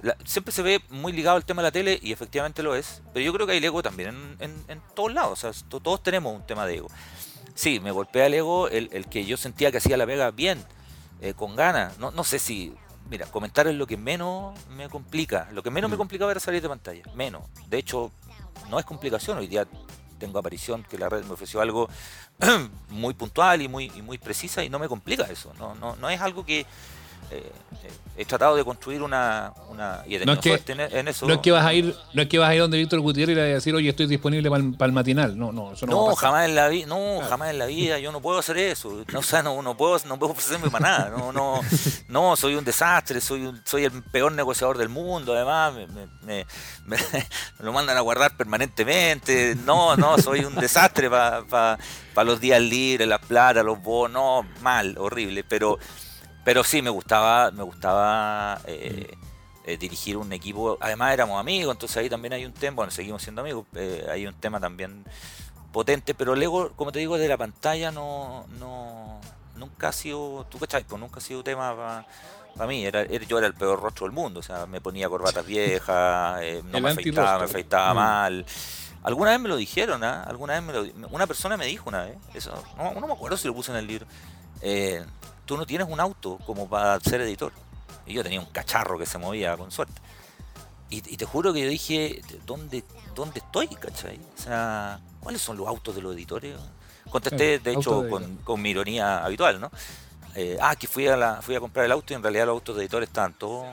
La- siempre se ve muy ligado al tema de la tele y efectivamente lo es. Pero yo creo que hay ego también en, en- en todos lados. O sea, to- todos tenemos un tema de ego. Sí, me golpea el ego el, el que yo sentía que hacía la pega bien, eh, con ganas. No, no sé si. Mira, comentar es lo que menos me complica. Lo que menos me complicaba era salir de pantalla. Menos. De hecho, no es complicación. Hoy día tengo aparición que la red me ofreció algo (clears throat) muy puntual y muy, y muy precisa y no me complica eso. No, no, no es algo que. Eh, eh, he tratado de construir una. una y he tenido es que- suerte en, en eso. No es que vas a ir, no es que vas a ir donde Víctor Gutiérrez y le vas a decir, oye, estoy disponible para el, matinal. No, no, eso no, va a No, pasar. jamás en la vida, no, jamás en la vida, yo no puedo hacer eso. No, o sea, no, no puedo, no puedo ofrecerme para nada. No, no, no, soy un desastre, soy un- soy el peor negociador del mundo, además, me, me- me- me- (laughs) lo mandan a guardar permanentemente. No, no, soy un desastre para los días libres, las plata, los bonos, no, mal, horrible, pero pero sí me gustaba, me gustaba eh, eh, dirigir un equipo. Además éramos amigos, entonces ahí también hay un tema, bueno, seguimos siendo amigos, eh, hay un tema también potente, pero el ego, como te digo, de la pantalla no, no nunca ha sido, tú cachai, pues nunca ha sido tema para mí, era, era- yo era el peor rostro del mundo, o sea, me ponía corbatas viejas, eh, (laughs) no me afeitaba, me afeitaba Mm. mal. Alguna vez me lo dijeron, ¿ah? Alguna vez me lo, una persona me dijo una vez, eso, no, no me acuerdo si lo puse en el libro, eh, tú no tienes un auto como para ser editor. Y yo tenía un cacharro que se movía con suerte. Y, y te juro que yo dije, ¿dónde, ¿dónde estoy? ¿Cachai? O sea, ¿cuáles son los autos de los editores? Contesté, de hecho, de con, mi ironía habitual, ¿no? Eh, ah, que fui a, la, fui a comprar el auto y en realidad los autos de editores estaban todos,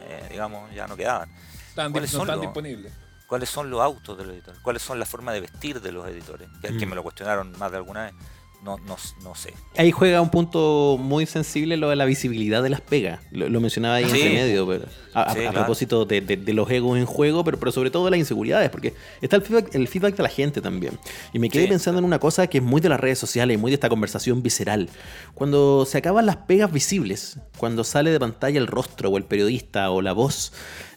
eh, digamos, ya no quedaban. ¿Cuáles no son están los- disponibles. ¿Cuáles son los autos de los editores? ¿Cuáles son la forma de vestir de los editores? Que, que Mm. me lo cuestionaron más de alguna vez. No, no, no sé. Ahí juega un punto muy sensible lo de la visibilidad de las pegas. Lo, lo mencionaba ahí Sí. entre medio, pero a, a- Sí, a claro. propósito de, de- de los egos en juego, pero, pero sobre todo de las inseguridades, porque está el feedback, el feedback de la gente también. Y me quedé Sí, pensando en una cosa que es muy de las redes sociales, muy de esta conversación visceral. Cuando se acaban las pegas visibles, cuando sale de pantalla el rostro o el periodista o la voz,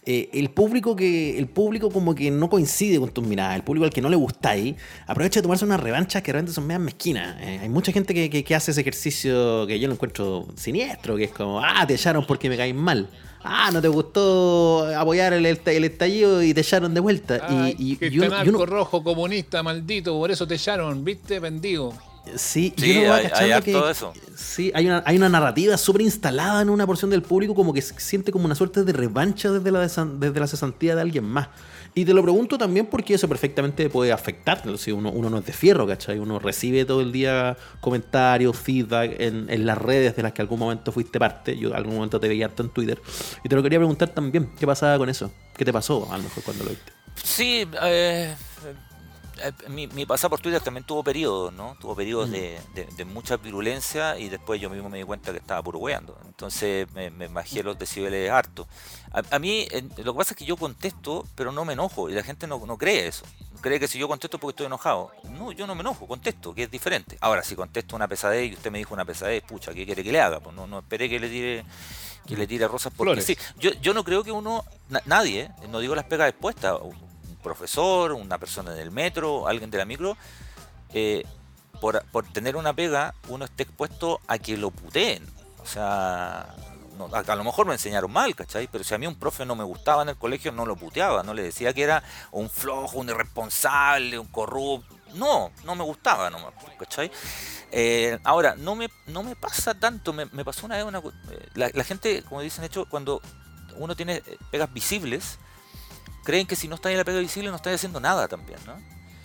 eh, el público que el público como que no coincide con tus miradas, el público al que no le gustáis, aprovecha de tomarse unas revanchas que realmente son medias mezquinas. Eh, hay mucha gente que, que- que hace ese ejercicio que yo lo encuentro siniestro, que es como, ah, te echaron porque me caes mal. Ah, no te gustó apoyar el, el- estallido y te echaron de vuelta. Ay, y, y- que y uno- este y uno- rojo comunista maldito, por eso te echaron, viste, vendido. Sí, y Sí, va hay- hay harto que- eso. Sí, hay una, hay una narrativa súper instalada en una porción del público como que se siente como una suerte de revancha desde la, desde la cesantía de alguien más. Y te lo pregunto también porque eso perfectamente puede afectar. Si uno, uno no es de fierro, ¿cachai? Uno recibe todo el día comentarios, feedback en, en las redes de las que algún momento fuiste parte. Yo algún momento te veía harto en Twitter. Y te lo quería preguntar también, ¿qué pasaba con eso? ¿Qué te pasó a lo mejor cuando lo viste? Sí, eh, mi, mi pasada por Twitter también tuvo periodos, ¿no? Tuvo periodos Mm. de, de- de mucha virulencia y después yo mismo me di cuenta que estaba puro weando. Entonces me, me bajé los decibeles harto. A, a mí eh, lo que pasa es que yo contesto, pero no me enojo y la gente no, no cree eso. Cree que si yo contesto es porque estoy enojado. No, yo no me enojo, contesto, que es diferente. Ahora, si contesto una pesadez y usted me dijo una pesadez, pucha, ¿qué quiere que le haga? Pues no, no esperé que le tire que le tire rosas porque Flores. sí. Yo, yo no creo que uno, na- nadie, eh, no digo las pegas expuestas, profesor, una persona en el metro, alguien de la micro, por, por tener una pega, uno esté expuesto a que lo puteen. O sea, a, lo mejor me enseñaron mal, ¿cachai? Pero si a mí un profe no me gustaba en el colegio, no lo puteaba, no le decía que era un flojo, un irresponsable, un corrupto. No, no me gustaba nomás, ¿cachai? Eh, ahora, no me, no me pasa tanto, me, me pasó una vez una... eh, La, la gente, como dicen, hecho, cuando uno tiene eh, pegas visibles, creen que si no está en la pega visible no está haciendo nada también, ¿no?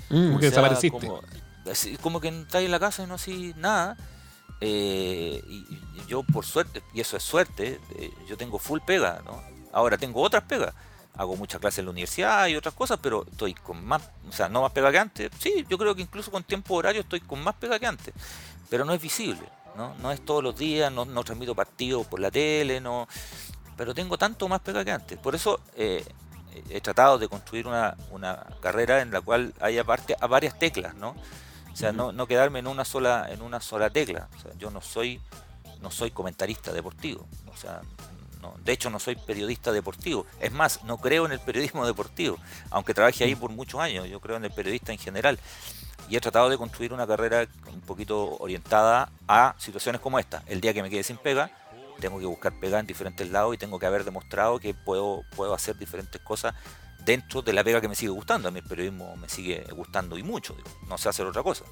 Mm. Porque desapareciste. Como, así, como que estáis en la casa y no hacís nada. eh, y, y yo, por suerte, y eso es suerte, eh, yo tengo full pega, ¿no? Ahora tengo otras pegas. Hago muchas clases en la universidad y otras cosas, pero estoy con más, o sea, no más pega que antes. Sí, yo creo que incluso con tiempo horario estoy con más pega que antes, pero no es visible, ¿no? No es todos los días, no, no transmito partidos por la tele, no, pero tengo tanto más pega que antes. Por eso, eh, he tratado de construir una, una carrera en la cual haya parte a varias teclas, ¿no? O sea, no, no quedarme en una sola, en una sola tecla. O sea, yo no soy, no soy comentarista deportivo. O sea, no, de hecho no soy periodista deportivo. Es más, no creo en el periodismo deportivo, aunque trabaje ahí por muchos años. Yo creo en el periodista en general. Y he tratado de construir una carrera un poquito orientada a situaciones como esta. El día que me quede sin pega, tengo que buscar pega en diferentes lados y tengo que haber demostrado que puedo, puedo hacer diferentes cosas dentro de la pega que me sigue gustando. A mí el periodismo me sigue gustando y mucho. digo, no sé hacer otra cosa.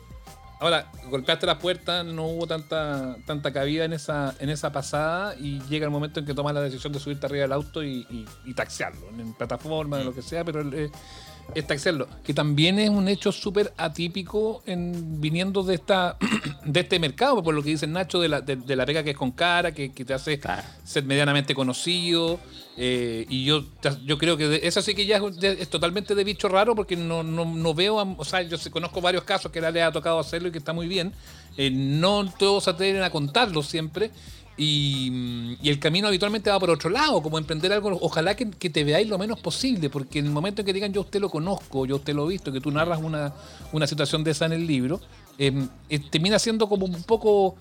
Ahora, golpeaste la puerta, no hubo tanta tanta cabida en esa en esa pasada y llega el momento en que tomas la decisión de subirte arriba del auto y, y- y taxiarlo, en plataforma, en lo que sea, pero eh, es taxiarlo, que también es un hecho súper atípico en viniendo de esta (clears throat) de este mercado, por lo que dice Nacho, de la, de, de la pega que es con cara, que, que te hace Claro. ser medianamente conocido. eh, y yo, yo creo que de- eso sí que ya es, totalmente de bicho raro porque no, no, no veo, a- o sea, yo sé- conozco varios casos que le ha tocado hacerlo y que está muy bien. Eh, no todos se atreven a contarlo siempre. Y, mm, y el camino habitualmente va por otro lado, como emprender algo, ojalá que, que te veáis lo menos posible, porque en el momento en que digan yo usted lo conozco, yo usted lo he visto, que tú narras una, una situación de esa en el libro, eh, eh, termina siendo como un poco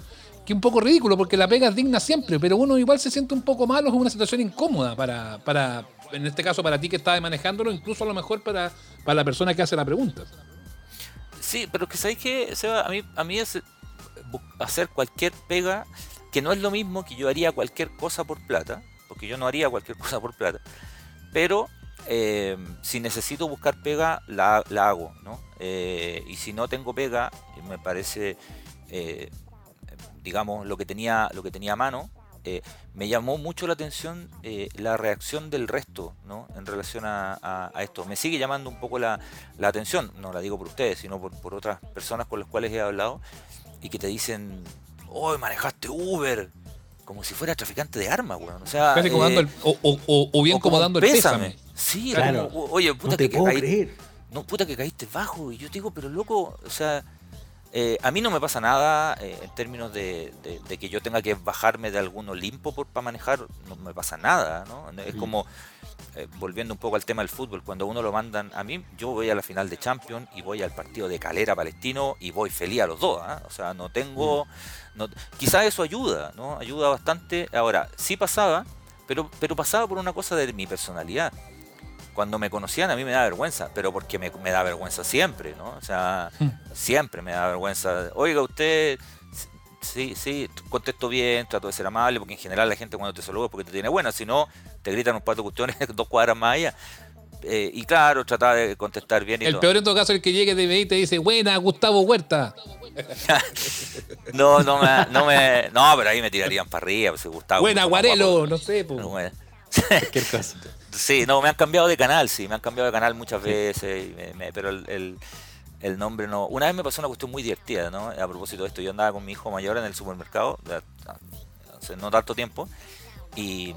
que un poco ridículo, porque la pega es digna siempre, pero uno igual se siente un poco malo, es una situación incómoda para, para en este caso para ti que estás manejándolo, incluso a lo mejor para, para la persona que hace la pregunta. Sí, pero que sabéis que, Seba, a mí, a mí es eh, hacer cualquier pega, que no es lo mismo que yo haría cualquier cosa por plata, porque yo no haría cualquier (laughs) cosa por plata, pero eh, si necesito buscar pega, la, hago, ¿no? Eh, y si no tengo pega, eh, me parece, digamos, lo que tenía, lo que tenía a mano, me llamó mucho la atención la reacción del resto, ¿no? En relación a esto. Me sigue llamando un poco la, la atención, no la digo por ustedes, sino por, por otras personas con las cuales he hablado y que te dicen, hoy manejaste Uber, como si fuera traficante de armas, weón. O sea, Casi como eh, dando el- o, o- o- o bien o como dando el pésame. Sí, Claro. como, oye, puta No te que, puedo caí- creer. no, puta que caíste bajo. Y yo digo, pero loco, o sea, eh, a mí no me pasa nada eh, en términos de, de- de que yo tenga que bajarme de algún Olimpo por, para manejar, no me pasa nada, ¿no? Es Mm. como, eh, volviendo un poco al tema del fútbol, cuando uno lo mandan, a mí yo voy a la final de Champions y voy al partido de Calera Palestino y voy feliz a los dos, ¿ah? O sea, no tengo, no, quizás eso ayuda, ¿no? Ayuda bastante. Ahora, sí pasaba, pero, pero pasaba por una cosa de mi personalidad cuando me conocían a mí me da vergüenza, pero porque me, me da vergüenza siempre, ¿no? O sea, siempre me da vergüenza. Oiga, usted, sí, sí, contesto bien, trato de ser amable, porque en general la gente cuando te saluda es porque te tiene buena, si no, te gritan un par de cuestiones (laughs) dos cuadras más allá. Eh, y claro, trataba de contestar bien y El todo. peor en todo caso es el que llegue de ahí y te dice, buena, Gustavo Huerta. (laughs) No, no me, no me, no, pero ahí me tirarían para arriba, pues, Gustavo. buena, Guarelo, no sé. po. No, bueno. Cualquier (laughs) cosa. Sí, no, me han cambiado de canal, sí, me han cambiado de canal muchas veces, y me- me- pero el, el- el nombre no. Una vez me pasó una cuestión muy divertida, ¿no? A propósito de esto, yo andaba con mi hijo mayor en el supermercado, hace no tanto tiempo, y,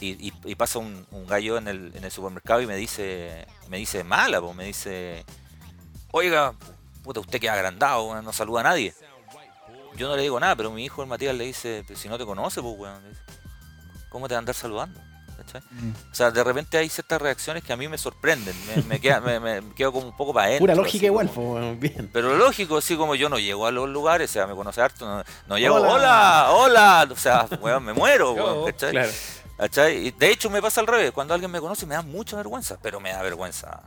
y, y- y pasa un, un gallo en el, en el supermercado y me dice, me dice mala, pues, me dice, oiga, puta, usted que agrandado, no saluda a nadie. Yo no le digo nada, pero mi hijo el Matías le dice, "Pero si no te conoce, pues, weón, ¿cómo te va a andar saludando? ¿Cachai? O sea, de repente hay ciertas reacciones que a mí me sorprenden. Me, me queda- me- me quedo como un poco para adentro. Pura así lógica igual, como- pues, bien. (laughs) Pero lógico, así como yo no llego a los lugares, o sea, me conoce harto, no, no llego, Hola. hola, hola, o sea, weón, me muero, weón. Claro. ¿Cachai? De hecho me pasa al revés, cuando alguien me conoce me da mucha vergüenza, pero me da vergüenza.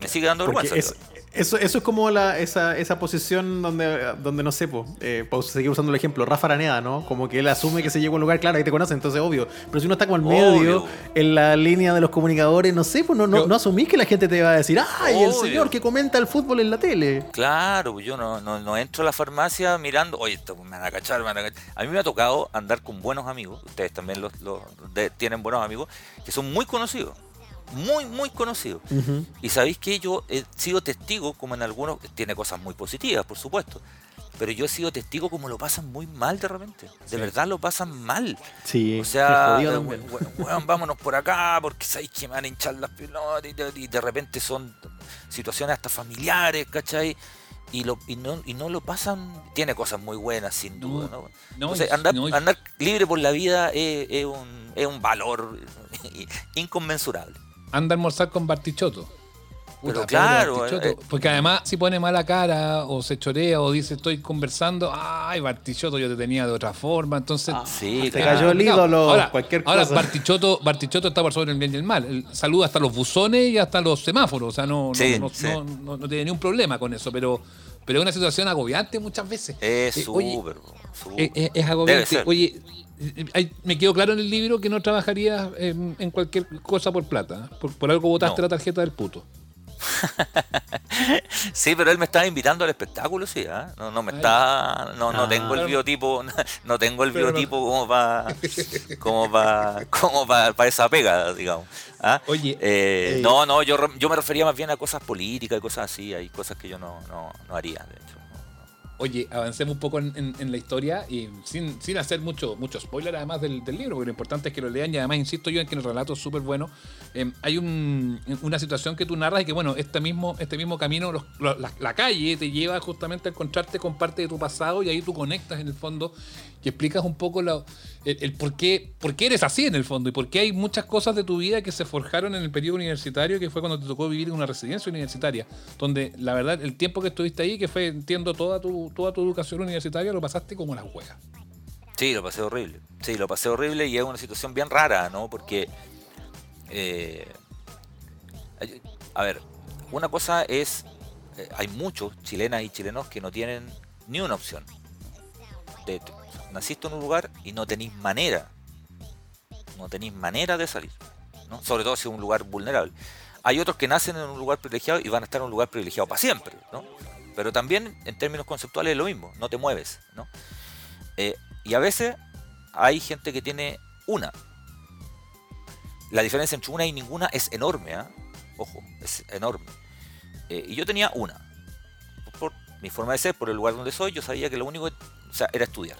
Me sigue dando Porque vergüenza. es- eso, eso es como la, esa, esa posición donde, donde no sé, po, eh, para seguir usando el ejemplo, Rafa Araneda, ¿no? Como que él asume que se llegó a un lugar, claro, ahí te conoce, entonces obvio. Pero si uno está como al medio, Obvio. en la línea de los comunicadores, no sé, pues no, no, Yo- no asumís que la gente te va a decir, ¡ay, el señor que comenta el fútbol en la tele! Claro, pues yo no, no, no entro a la farmacia mirando, oye, esto me van a cachar, me van a cachar. A mí me ha tocado andar con buenos amigos, ustedes también los, los de- tienen buenos amigos, que son muy conocidos, muy, muy conocidos. Ujú. Y sabéis que yo he sido testigo, como en algunos, tiene cosas muy positivas, por supuesto, pero yo he sido testigo como lo pasan muy mal de repente. De verdad lo pasan mal. Sí, O sea, jodido we- weón, vámonos por acá porque sabéis que me van a hinchar las pelotas y de, y de repente son situaciones hasta familiares, ¿cachai? Y, lo, y, no, y no lo pasan, tiene cosas muy buenas sin duda, ¿no? no, Entonces, y- andar, no, andar libre por la vida es, es un, es un valor (laughs) inconmensurable. Anda a almorzar con Bartichotto. Pero Puta, claro, Bartichotto. eh, porque además si pone mala cara o se chorea o dice estoy conversando, ay Bartichotto yo te tenía de otra forma, entonces Sí, Te claro. cayó el ídolo, ahora, cualquier ahora, cosa. Bartichotto, Bartichotto está por sobre el bien y el mal. Saluda hasta los buzones y hasta los semáforos. O sea, no, no- Sí, no, sí. no- no- no tiene ningún problema con eso. Pero, pero es una situación agobiante muchas veces. Es Eh, oye, súper, eh, eh, es Debe agobiante. ser. Oye, eh, me quedó claro en el libro que no trabajarías en, en cualquier cosa por plata. ¿eh? Por, por algo botaste No. la tarjeta del puto. (laughs) Sí, pero él me estaba invitando al espectáculo, sí, ¿ah? No, no me Ay. está. No, no Ah. tengo el biotipo, (laughs) no tengo el Pero no- biotipo como para como para como para esa pega, digamos. ¿ah? Oye, Eh, eh, no, no, yo, yo me refería más bien a cosas políticas y cosas así, hay cosas que yo no, no, no haría, de hecho. Oye, avancemos un poco en, la historia y sin, sin hacer mucho, mucho spoiler además del, libro, porque lo importante es que lo lean y además insisto yo en que el relato es súper bueno. Eh, hay un- una situación que tú narras y que bueno, este mismo, este mismo camino, la, calle te lleva justamente a encontrarte con parte de tu pasado y ahí tú conectas en el fondo y explicas un poco el, el por, qué, por qué eres así en el fondo y por qué hay muchas cosas de tu vida que se forjaron en el periodo universitario, que fue cuando te tocó vivir en una residencia universitaria, donde la verdad el tiempo que estuviste ahí, que fue, entiendo, toda tu, toda tu educación universitaria, lo pasaste como las huevas. Sí, lo pasé horrible. Sí, lo pasé horrible y es una situación bien rara, ¿no? Porque, eh, a ver, una cosa es, eh, hay muchos chilenas y chilenos que no tienen ni una opción. Naciste en un lugar y no tenéis manera, no tenéis manera de salir, ¿no? Sobre todo si es un lugar vulnerable. Hay otros que nacen en un lugar privilegiado y van a estar en un lugar privilegiado para siempre, ¿no? Pero también en términos conceptuales es lo mismo, no te mueves, ¿no? Eh, y a veces hay gente que tiene una. La diferencia entre una y ninguna es enorme, ¿ah? Ojo, es enorme. Eh, y yo tenía una. Por mi forma de ser, por el lugar donde soy, yo sabía que lo único era estudiar.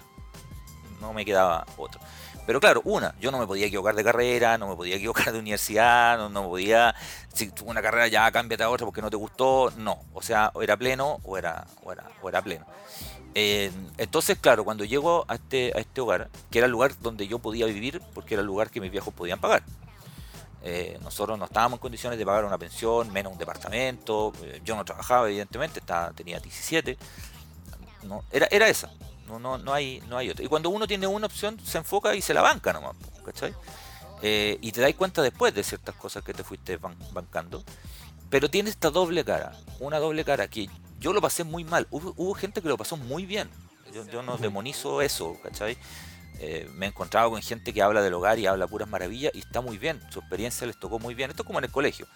No me quedaba otro. Pero claro, una, yo no me podía equivocar de carrera, no me podía equivocar de universidad, no, no me podía, si tuve una carrera ya cámbiate a otra porque no te gustó, no. O sea, o era pleno o era, o era, o era pleno. Eh, entonces, claro, cuando llego a este, a este hogar, que era el lugar donde yo podía vivir, porque era el lugar que mis viejos podían pagar. Eh, nosotros no estábamos en condiciones de pagar una pensión, menos un departamento. eh, yo no trabajaba, evidentemente, estaba, tenía 17. No, era, era esa. No, no, no, hay, no hay otra. Y cuando uno tiene una opción, se enfoca y se la banca nomás. ¿cachai? Eh, y te das cuenta después de ciertas cosas que te fuiste ban- bancando. Pero tiene esta doble cara. Una doble cara que yo lo pasé muy mal. Hubo, hubo gente que lo pasó muy bien. Yo, yo no demonizo eso, ¿cachai? Eh, me he encontrado con gente que habla del hogar y habla puras maravillas y está muy bien. Su experiencia les tocó muy bien. Esto es como en el colegio.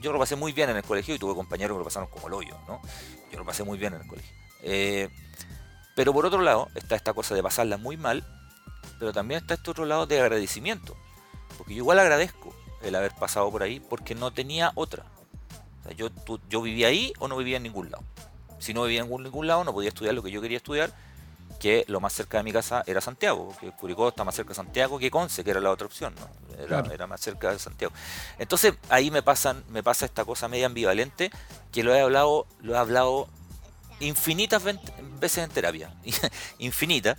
Yo lo pasé muy bien en el colegio y tuve compañeros que lo pasaron como el hoyo, ¿no? Yo lo pasé muy bien en el colegio. Eh, pero por otro lado, está esta cosa de pasarla muy mal, pero también está este otro lado de agradecimiento. Porque yo igual agradezco el haber pasado por ahí porque no tenía otra. O sea, yo, tú- yo vivía ahí o no vivía en ningún lado. Si no vivía en ningún, ningún lado, no podía estudiar lo que yo quería estudiar, que lo más cerca de mi casa era Santiago, porque Curicó está más cerca de Santiago que Conce, que era la otra opción, ¿no? Era, Claro. era más cerca de Santiago. Entonces ahí me pasan, me pasa esta cosa media ambivalente, que lo he hablado, lo he hablado infinitas veces en terapia, (laughs) infinita,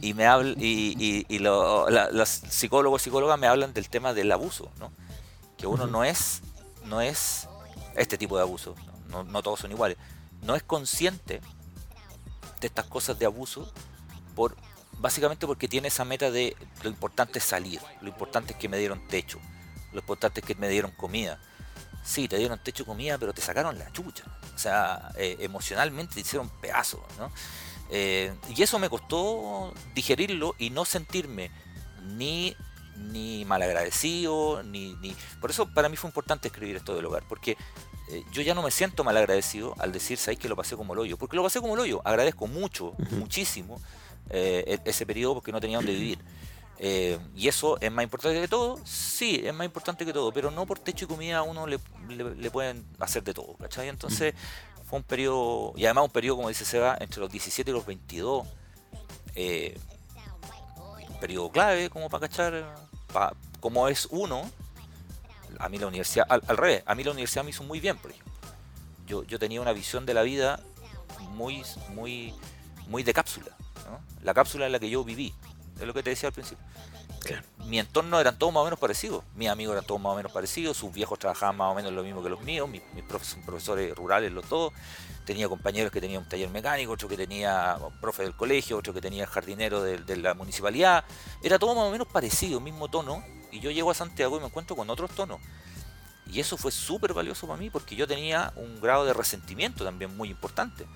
y me habla, y, y- y lo- la- los psicólogos psicólogas me hablan del tema del abuso, ¿no? Que uno no es, no es este tipo de abuso, no, no- no todos son iguales, no es consciente de estas cosas de abuso por básicamente porque tiene esa meta de lo importante es salir, lo importante es que me dieron techo, lo importante es que me dieron comida. Sí, te dieron techo comida, pero te sacaron la chucha. O sea, eh, emocionalmente te hicieron pedazos, ¿no? Eh, y eso me costó digerirlo y no sentirme ni, ni malagradecido, ni, ni... Por eso para mí fue importante escribir esto del hogar, porque eh, yo ya no me siento malagradecido al decir, ¿sabes que lo pasé como el hoyo? Porque lo pasé como el hoyo. Agradezco mucho, muchísimo e- ese periodo porque no tenía donde vivir. Eh, ¿Y eso es más importante que todo? Sí, es más importante que todo, pero no por techo y comida a uno le, le- le pueden hacer de todo, ¿cachai? Entonces fue un periodo, y además un periodo, como dice Seba, entre los 17 y los 22, eh, un periodo clave como para cachar, como es uno, a mí la universidad, al, al revés, a mí la universidad me hizo muy bien, por ejemplo. Yo, yo tenía una visión de la vida muy, muy, muy de cápsula, ¿no? la cápsula en la que yo viví, es lo que te decía al principio. Eh, mi entorno eran todos más o menos parecidos. Mis amigos eran todos más o menos parecidos, sus viejos trabajaban más o menos lo mismo que los míos, mis, mis profes son profesores rurales los dos. Tenía compañeros que tenían un taller mecánico, otro que tenía profe del colegio, otro que tenía jardinero de, de la municipalidad. Era todo más o menos parecido, mismo tono. Y yo llego a Santiago y me encuentro con otros tonos. Y eso fue súper valioso para mí porque yo tenía un grado de resentimiento también muy importante.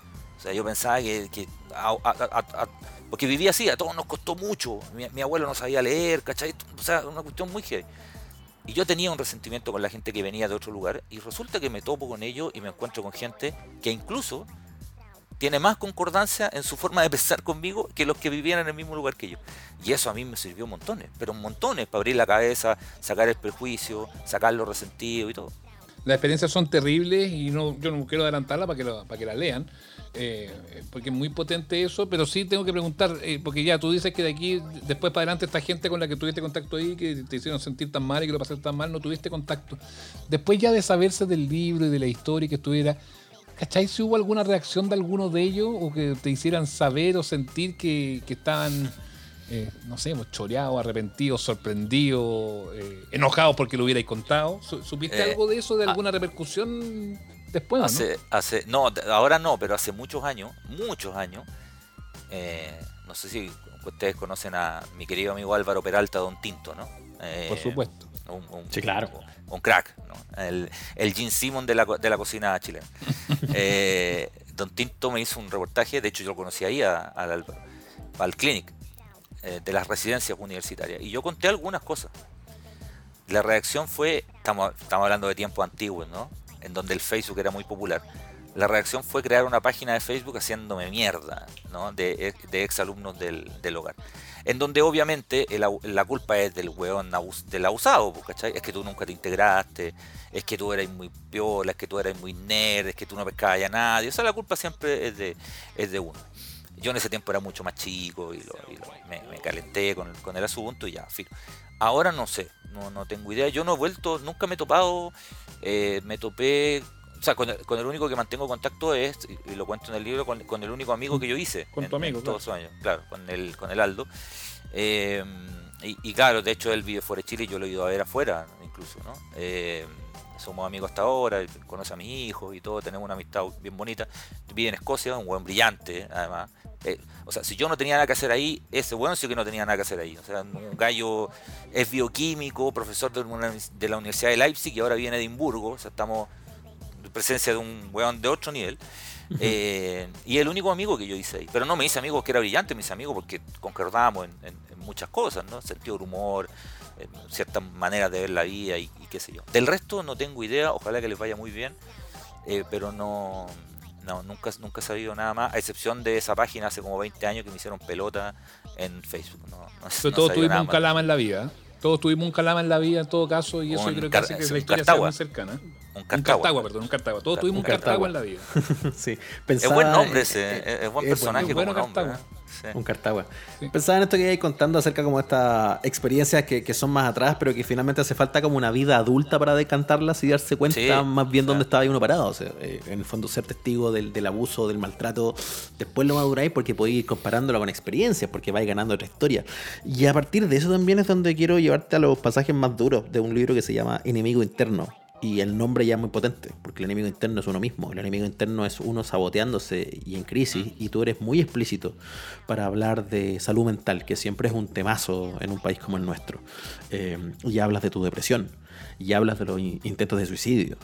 O sea, yo pensaba que... que porque vivía así, a todos nos costó mucho. Mi, mi abuelo no sabía leer, ¿cachai? O sea, una cuestión muy heavy. Y yo tenía un resentimiento con la gente que venía de otro lugar y resulta que me topo con ellos y me encuentro con gente que incluso tiene más concordancia en su forma de pensar conmigo que los que vivían en el mismo lugar que yo. Y eso a mí me sirvió montones, pero montones para abrir la cabeza, sacar el prejuicio, sacar lo resentido y todo. Las experiencias son terribles y no, yo no quiero adelantarla para que, lo- para que la lean, eh, porque es muy potente eso, pero sí tengo que preguntar, eh, porque ya tú dices que de aquí, después para adelante, esta gente con la que tuviste contacto ahí, que te hicieron sentir tan mal y que lo pasaste tan mal, no tuviste contacto. Después ya de saberse del libro y de la historia que estuviera, ¿cachai? Si hubo alguna reacción de alguno de ellos o que te hicieran saber o sentir que, que estaban... eh, no sé, pues, choreados, arrepentidos, sorprendidos, eh, enojados porque lo hubierais contado. Su- ¿Supiste Eh, algo de eso, de ah. alguna repercusión después? o no? Hace, hace, no, ahora no, pero hace muchos años, muchos años, eh, no sé si ustedes conocen a mi querido amigo Álvaro Peralta, Don Tinto, ¿no? Eh, Por supuesto. Un, un- Sí, claro. Un, un crack, ¿no? El, el Gene Simon de la, co- de la cocina chilena. (laughs) Eh, Don Tinto me hizo un reportaje, de hecho yo lo conocí ahí a- al Álvaro, al clinic, eh, de las residencias universitarias, y yo conté algunas cosas. La reacción fue, estamos, estamos hablando de tiempos antiguos, ¿no? En donde el Facebook era muy popular. La reacción fue crear una página de Facebook haciéndome mierda. De, de ex alumnos del, del hogar. En donde obviamente la culpa es del weón abus- del abusado, pues. Es que tú nunca te integraste, es que tú eras muy piola, es que tú eras muy nerd, es que tú no pescabas a nadie. O sea, la culpa siempre es de, es de uno. Yo en ese tiempo era mucho más chico y, lo- y lo- me, me calenté con, con el asunto y ya, fijo. Ahora no sé, no, no tengo idea. Yo no he vuelto, nunca me he topado, eh, me topé, o sea, con el, con el único que mantengo contacto es, y, y lo cuento en el libro, con, con el único amigo que yo hice. Con en- tu amigo, en todos esos años, claro, con el, con el Aldo. Eh, y, y claro, de hecho él vive fuera de Chile y yo lo he ido a ver afuera, incluso, ¿no? Eh, somos amigos hasta ahora, conoce a mis hijos y todo, tenemos una amistad bien bonita. Vive en Escocia, un buen brillante, además. Eh, o sea, si yo no tenía nada que hacer ahí, ese bueno sí que no tenía nada que hacer ahí. O sea, un gallo es bioquímico, profesor de, una- de la Universidad de Leipzig y ahora viene de Edimburgo. O sea, estamos en presencia de un weón de otro nivel. Eh, y el único amigo que yo hice ahí. Pero no me hice amigo que era brillante, me hice amigo porque concordábamos en, en- en muchas cosas, ¿no? Sentido del humor, ciertas maneras de ver la vida y, y qué sé yo. Del resto no tengo idea, ojalá que les vaya muy bien, eh, pero no, no nunca, nunca he sabido nada más, a excepción de esa página hace como 20 años que me hicieron pelota en Facebook. No, no, Pero (laughs) no todos tuvimos un más. calama en la vida. ¿eh? Todos tuvimos un calama en la vida en todo caso y eso Un yo creo que hace que es la historia sea Cartagua. muy cercana. Un Un Cartagua. Cartagua, perdón, un Cartagua. Todos Un tuvimos un Cartagua. Cartagua en la vida. (laughs) sí. Es Pensaba- buen nombre ese, eh, es, eh, es buen es personaje bueno, como bueno nombre. Cartagua. Sí. Un Cartagua. Sí. Pensaba en esto que ibas contando acerca como de estas experiencias que, que son más atrás, pero que finalmente hace falta como una vida adulta para decantarlas y darse cuenta Sí, más bien dónde estaba ahí uno parado. O sea, eh, en el fondo ser testigo del, del abuso, del maltrato, después lo maduráis porque podéis ir comparándolo con experiencias, porque vais ganando otra historia. Y a partir de eso también es donde quiero llevarte a los pasajes más duros de un libro que se llama Enemigo Interno. Y el nombre ya es muy potente, porque el enemigo interno es uno mismo. El enemigo interno es uno saboteándose y en crisis. Y tú eres muy explícito para hablar de salud mental, que siempre es un temazo en un país como el nuestro. Eh, y hablas de tu depresión. Y hablas de los in- intentos de suicidio.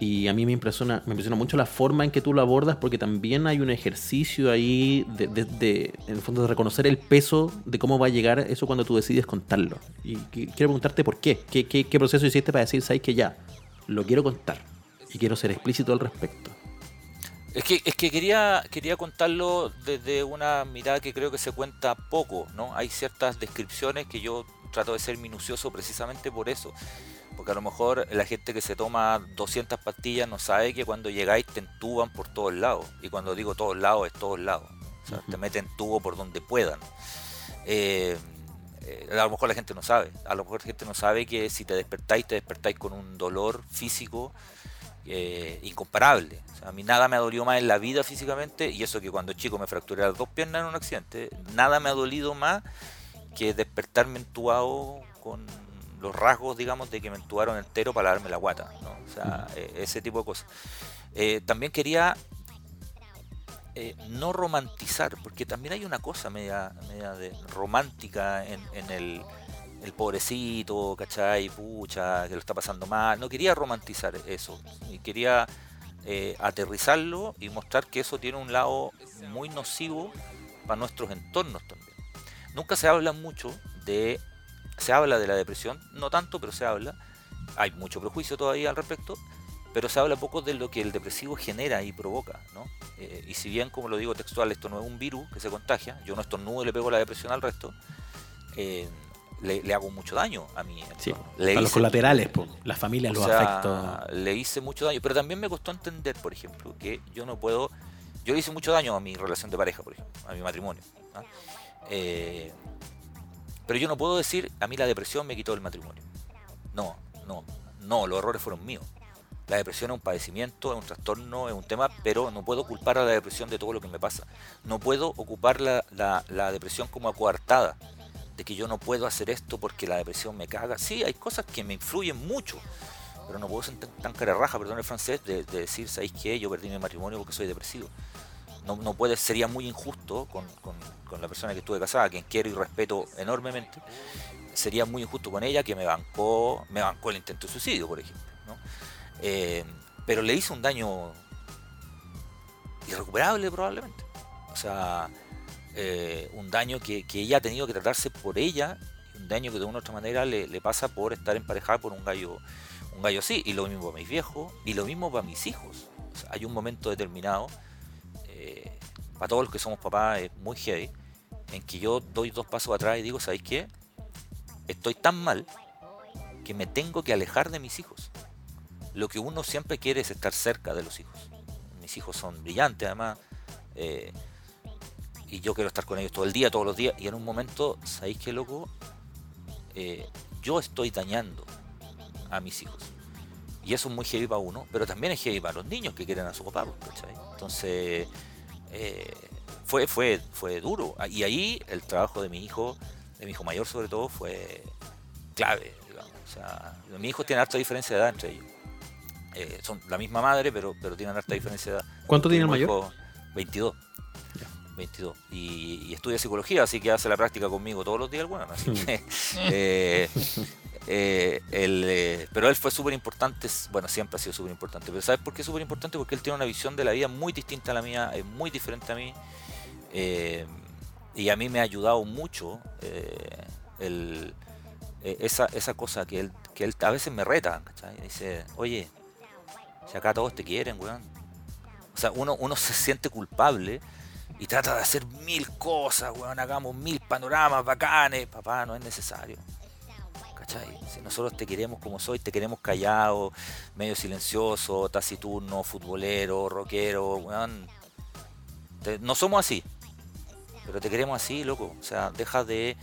Y a mí me impresiona, me impresiona mucho la forma en que tú lo abordas, porque también hay un ejercicio ahí de, en el fondo, de reconocer el peso de cómo va a llegar eso cuando tú decides contarlo. Y quiero preguntarte por qué. ¿Qué, qué, qué proceso hiciste para decir, sabes que ya, lo quiero contar? Y quiero ser explícito al respecto. Es que, es que quería, quería contarlo desde una mirada que creo que se cuenta poco, ¿no? Hay ciertas descripciones que yo trato de ser minucioso precisamente por eso. Porque a lo mejor la gente que se toma 200 pastillas no sabe que cuando llegáis te entuban por todos lados. Y cuando digo todos lados, es todos lados. O sea, te meten tubo por donde puedan. Eh, eh, a lo mejor la gente no sabe. A lo mejor la gente no sabe que si te despertáis, te despertáis con un dolor físico eh, incomparable. A mí nada me ha dolido más en la vida físicamente, y eso que cuando chico me fracturé las dos piernas en un accidente, nada me ha dolido más que despertarme entubado con los rasgos, digamos, de que me entubaron entero para darme la guata, ¿no? O sea, eh, ese tipo de cosas. También quería eh, no romantizar, porque también hay una cosa media, media de romántica en, en el, el pobrecito, ¿cachai? Pucha, que lo está pasando mal. No quería romantizar eso. Y quería eh, aterrizarlo y mostrar que eso tiene un lado muy nocivo para nuestros entornos también. Nunca se habla mucho de. Se habla de la depresión, no tanto, pero se habla. Hay mucho prejuicio todavía al respecto, pero se habla poco de lo que el depresivo genera y provoca, ¿no? Eh, y si bien, como lo digo textual, esto no es un virus que se contagia, yo no estornudo y le pego la depresión al resto, eh, le, le hago mucho daño a mí. Sí, le a los colaterales, po, las familias, o los sea, afectos. Le hice mucho daño, pero también me costó entender, por ejemplo, que yo no puedo. Yo le hice mucho daño a mi relación de pareja, por ejemplo, a mi matrimonio. Eh, pero yo no puedo decir, a mí la depresión me quitó el matrimonio. No, no, no, los errores fueron míos. La depresión es un padecimiento, es un trastorno, es un tema, pero no puedo culpar a la depresión de todo lo que me pasa. No puedo ocupar la, la- depresión como coartada, de que yo no puedo hacer esto porque la depresión me caga. Sí, hay cosas que me influyen mucho, pero no puedo ser tan, tan cara raja, perdón el francés, de, de decir, ¿sabéis qué? Yo perdí mi matrimonio porque soy depresivo. No, no puede, sería muy injusto con, con- la persona que estuve casada, a quien quiero y respeto enormemente. Sería muy injusto con ella que me bancó, me bancó el intento de suicidio, por ejemplo. Eh, pero le hice un daño irrecuperable probablemente. O sea, eh, un daño que, ella ha tenido que tratarse por ella, un daño que de una u otra manera le, pasa por estar emparejada por un gallo, un gallo así, y lo mismo para mis viejos, y lo mismo para mis hijos. Hay un momento determinado, eh, para todos los que somos papás es muy heavy, en que yo doy dos pasos atrás y digo, ¿sabéis qué? Estoy tan mal que me tengo que alejar de mis hijos. Lo que uno siempre quiere es estar cerca de los hijos. Mis hijos son brillantes además. eh, y yo quiero estar con ellos todo el día, todos los días. Y en un momento, ¿sabéis qué loco? Eh, yo estoy dañando a mis hijos. Y eso es muy heavy para uno, pero también es heavy para los niños que quieren a su papá, pues, ¿cachai? Entonces, eh, fue, fue, fue duro. Y ahí el trabajo de mi hijo, de mi hijo mayor sobre todo, fue clave. O sea, mis hijos tienen harta diferencia de edad entre ellos. Eh, son la misma madre, pero, pero tienen harta diferencia de edad. ¿Cuánto tiene el mayor? hijo, 22. 22. Y, y estudia psicología, así que hace la práctica conmigo todos los días, bueno, así que... (laughs) eh, eh, él, eh, pero él fue súper importante, bueno, siempre ha sido súper importante, pero ¿sabes por qué es súper importante? Porque él tiene una visión de la vida muy distinta a la mía, es muy diferente a mí, eh, y a mí me ha ayudado mucho eh, el- eh, esa, esa cosa que él, que él a veces me reta, ¿cachai? Dice, oye, si acá todos te quieren, weón. O sea, uno, uno se siente culpable y trata de hacer mil cosas, weón, hagamos mil panoramas bacanes. Papá, no es necesario. ¿Cachai? Si nosotros te queremos como soy, te queremos callado, medio silencioso, taciturno, futbolero, rockero, weón. No somos así, pero te queremos así, loco. O sea, deja de...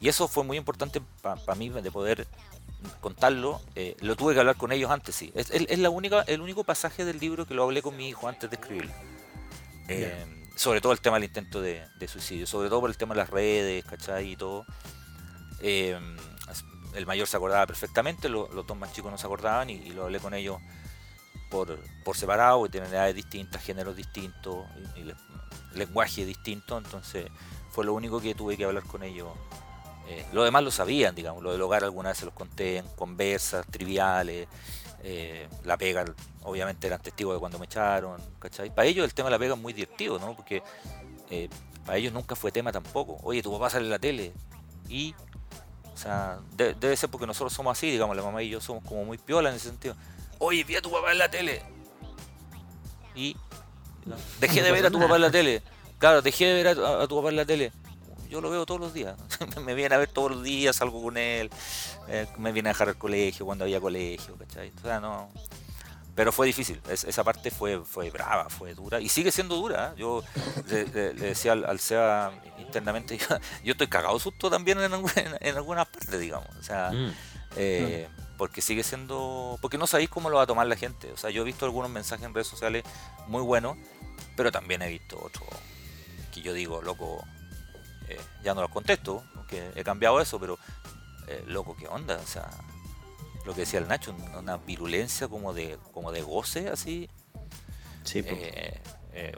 Y eso fue muy importante para mí de poder contarlo. eh, lo tuve que hablar con ellos antes, sí. Es, es- es la única, el único pasaje del libro que lo hablé con mi hijo antes de escribirlo. Eh, sobre todo el tema del intento de, de suicidio, sobre todo por el tema de las redes, ¿cachai? Y todo. Eh, el mayor se acordaba perfectamente, lo- los dos más chicos no se acordaban y, y lo hablé con ellos por, por separado, y tienen edades distintas, géneros distintos, y, y le- lenguaje distinto, entonces fue lo único que tuve que hablar con ellos. Eh, lo demás lo sabían, digamos, lo del hogar alguna vez se los conté en conversas triviales, eh, la pega, obviamente eran testigos de cuando me echaron, ¿cachai? Para ellos el tema de la pega es muy divertido, ¿no? Porque eh, para ellos nunca fue tema tampoco. Oye, tu papá sale en la tele y o sea, de- debe ser porque nosotros somos así, digamos, la mamá y yo somos como muy piola en ese sentido. Oye, vi a tu papá en la tele. Y dejé de ver a tu papá en la tele. Claro, dejé de ver a tu papá en la tele. Yo lo veo todos los días. (laughs) me viene a ver todos los días, salgo con él. eh, me viene a dejar al colegio cuando había colegio, ¿cachai? O sea, no. Pero fue difícil, es- esa parte fue, fue brava, fue dura y sigue siendo dura. ¿eh? Yo le, le- le decía al, al SEA internamente, (laughs) yo, yo estoy cagado susto también en, en, en algunas partes, digamos. O sea, Mm. eh, porque sigue siendo. Porque no sabéis cómo lo va a tomar la gente. O sea, yo he visto algunos mensajes en redes sociales muy buenos, pero también he visto otros que yo digo, loco, eh, ya no los contesto, porque he cambiado eso, pero eh, loco, ¿qué onda? O sea, lo que decía el Nacho, una virulencia como de, como de goce, así. Sí. Eh, eh,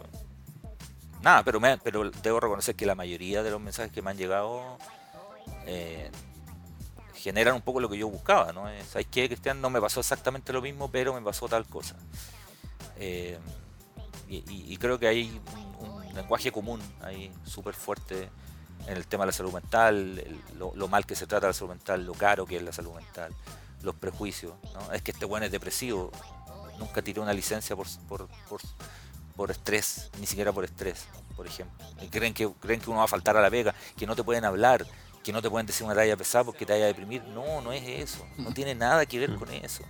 nada, pero, me- pero debo reconocer que la mayoría de los mensajes que me han llegado generan un poco lo que yo buscaba, ¿no? ¿Sabes qué, Cristian? No me pasó exactamente lo mismo, pero me pasó tal cosa. Y, y- y creo que hay un, un lenguaje común ahí súper fuerte en el tema de la salud mental, lo, mal que se trata la salud mental, lo caro que es la salud mental, los prejuicios, ¿no? Es que este bueno es depresivo, nunca tiró una licencia por, por, por, estrés, ni siquiera por estrés, por ejemplo. Creen que, creen que uno va a faltar a la pega, que no te pueden hablar, que no te pueden decir una talla pesada porque te vaya a deprimir. No, no es eso. No tiene nada que ver con eso.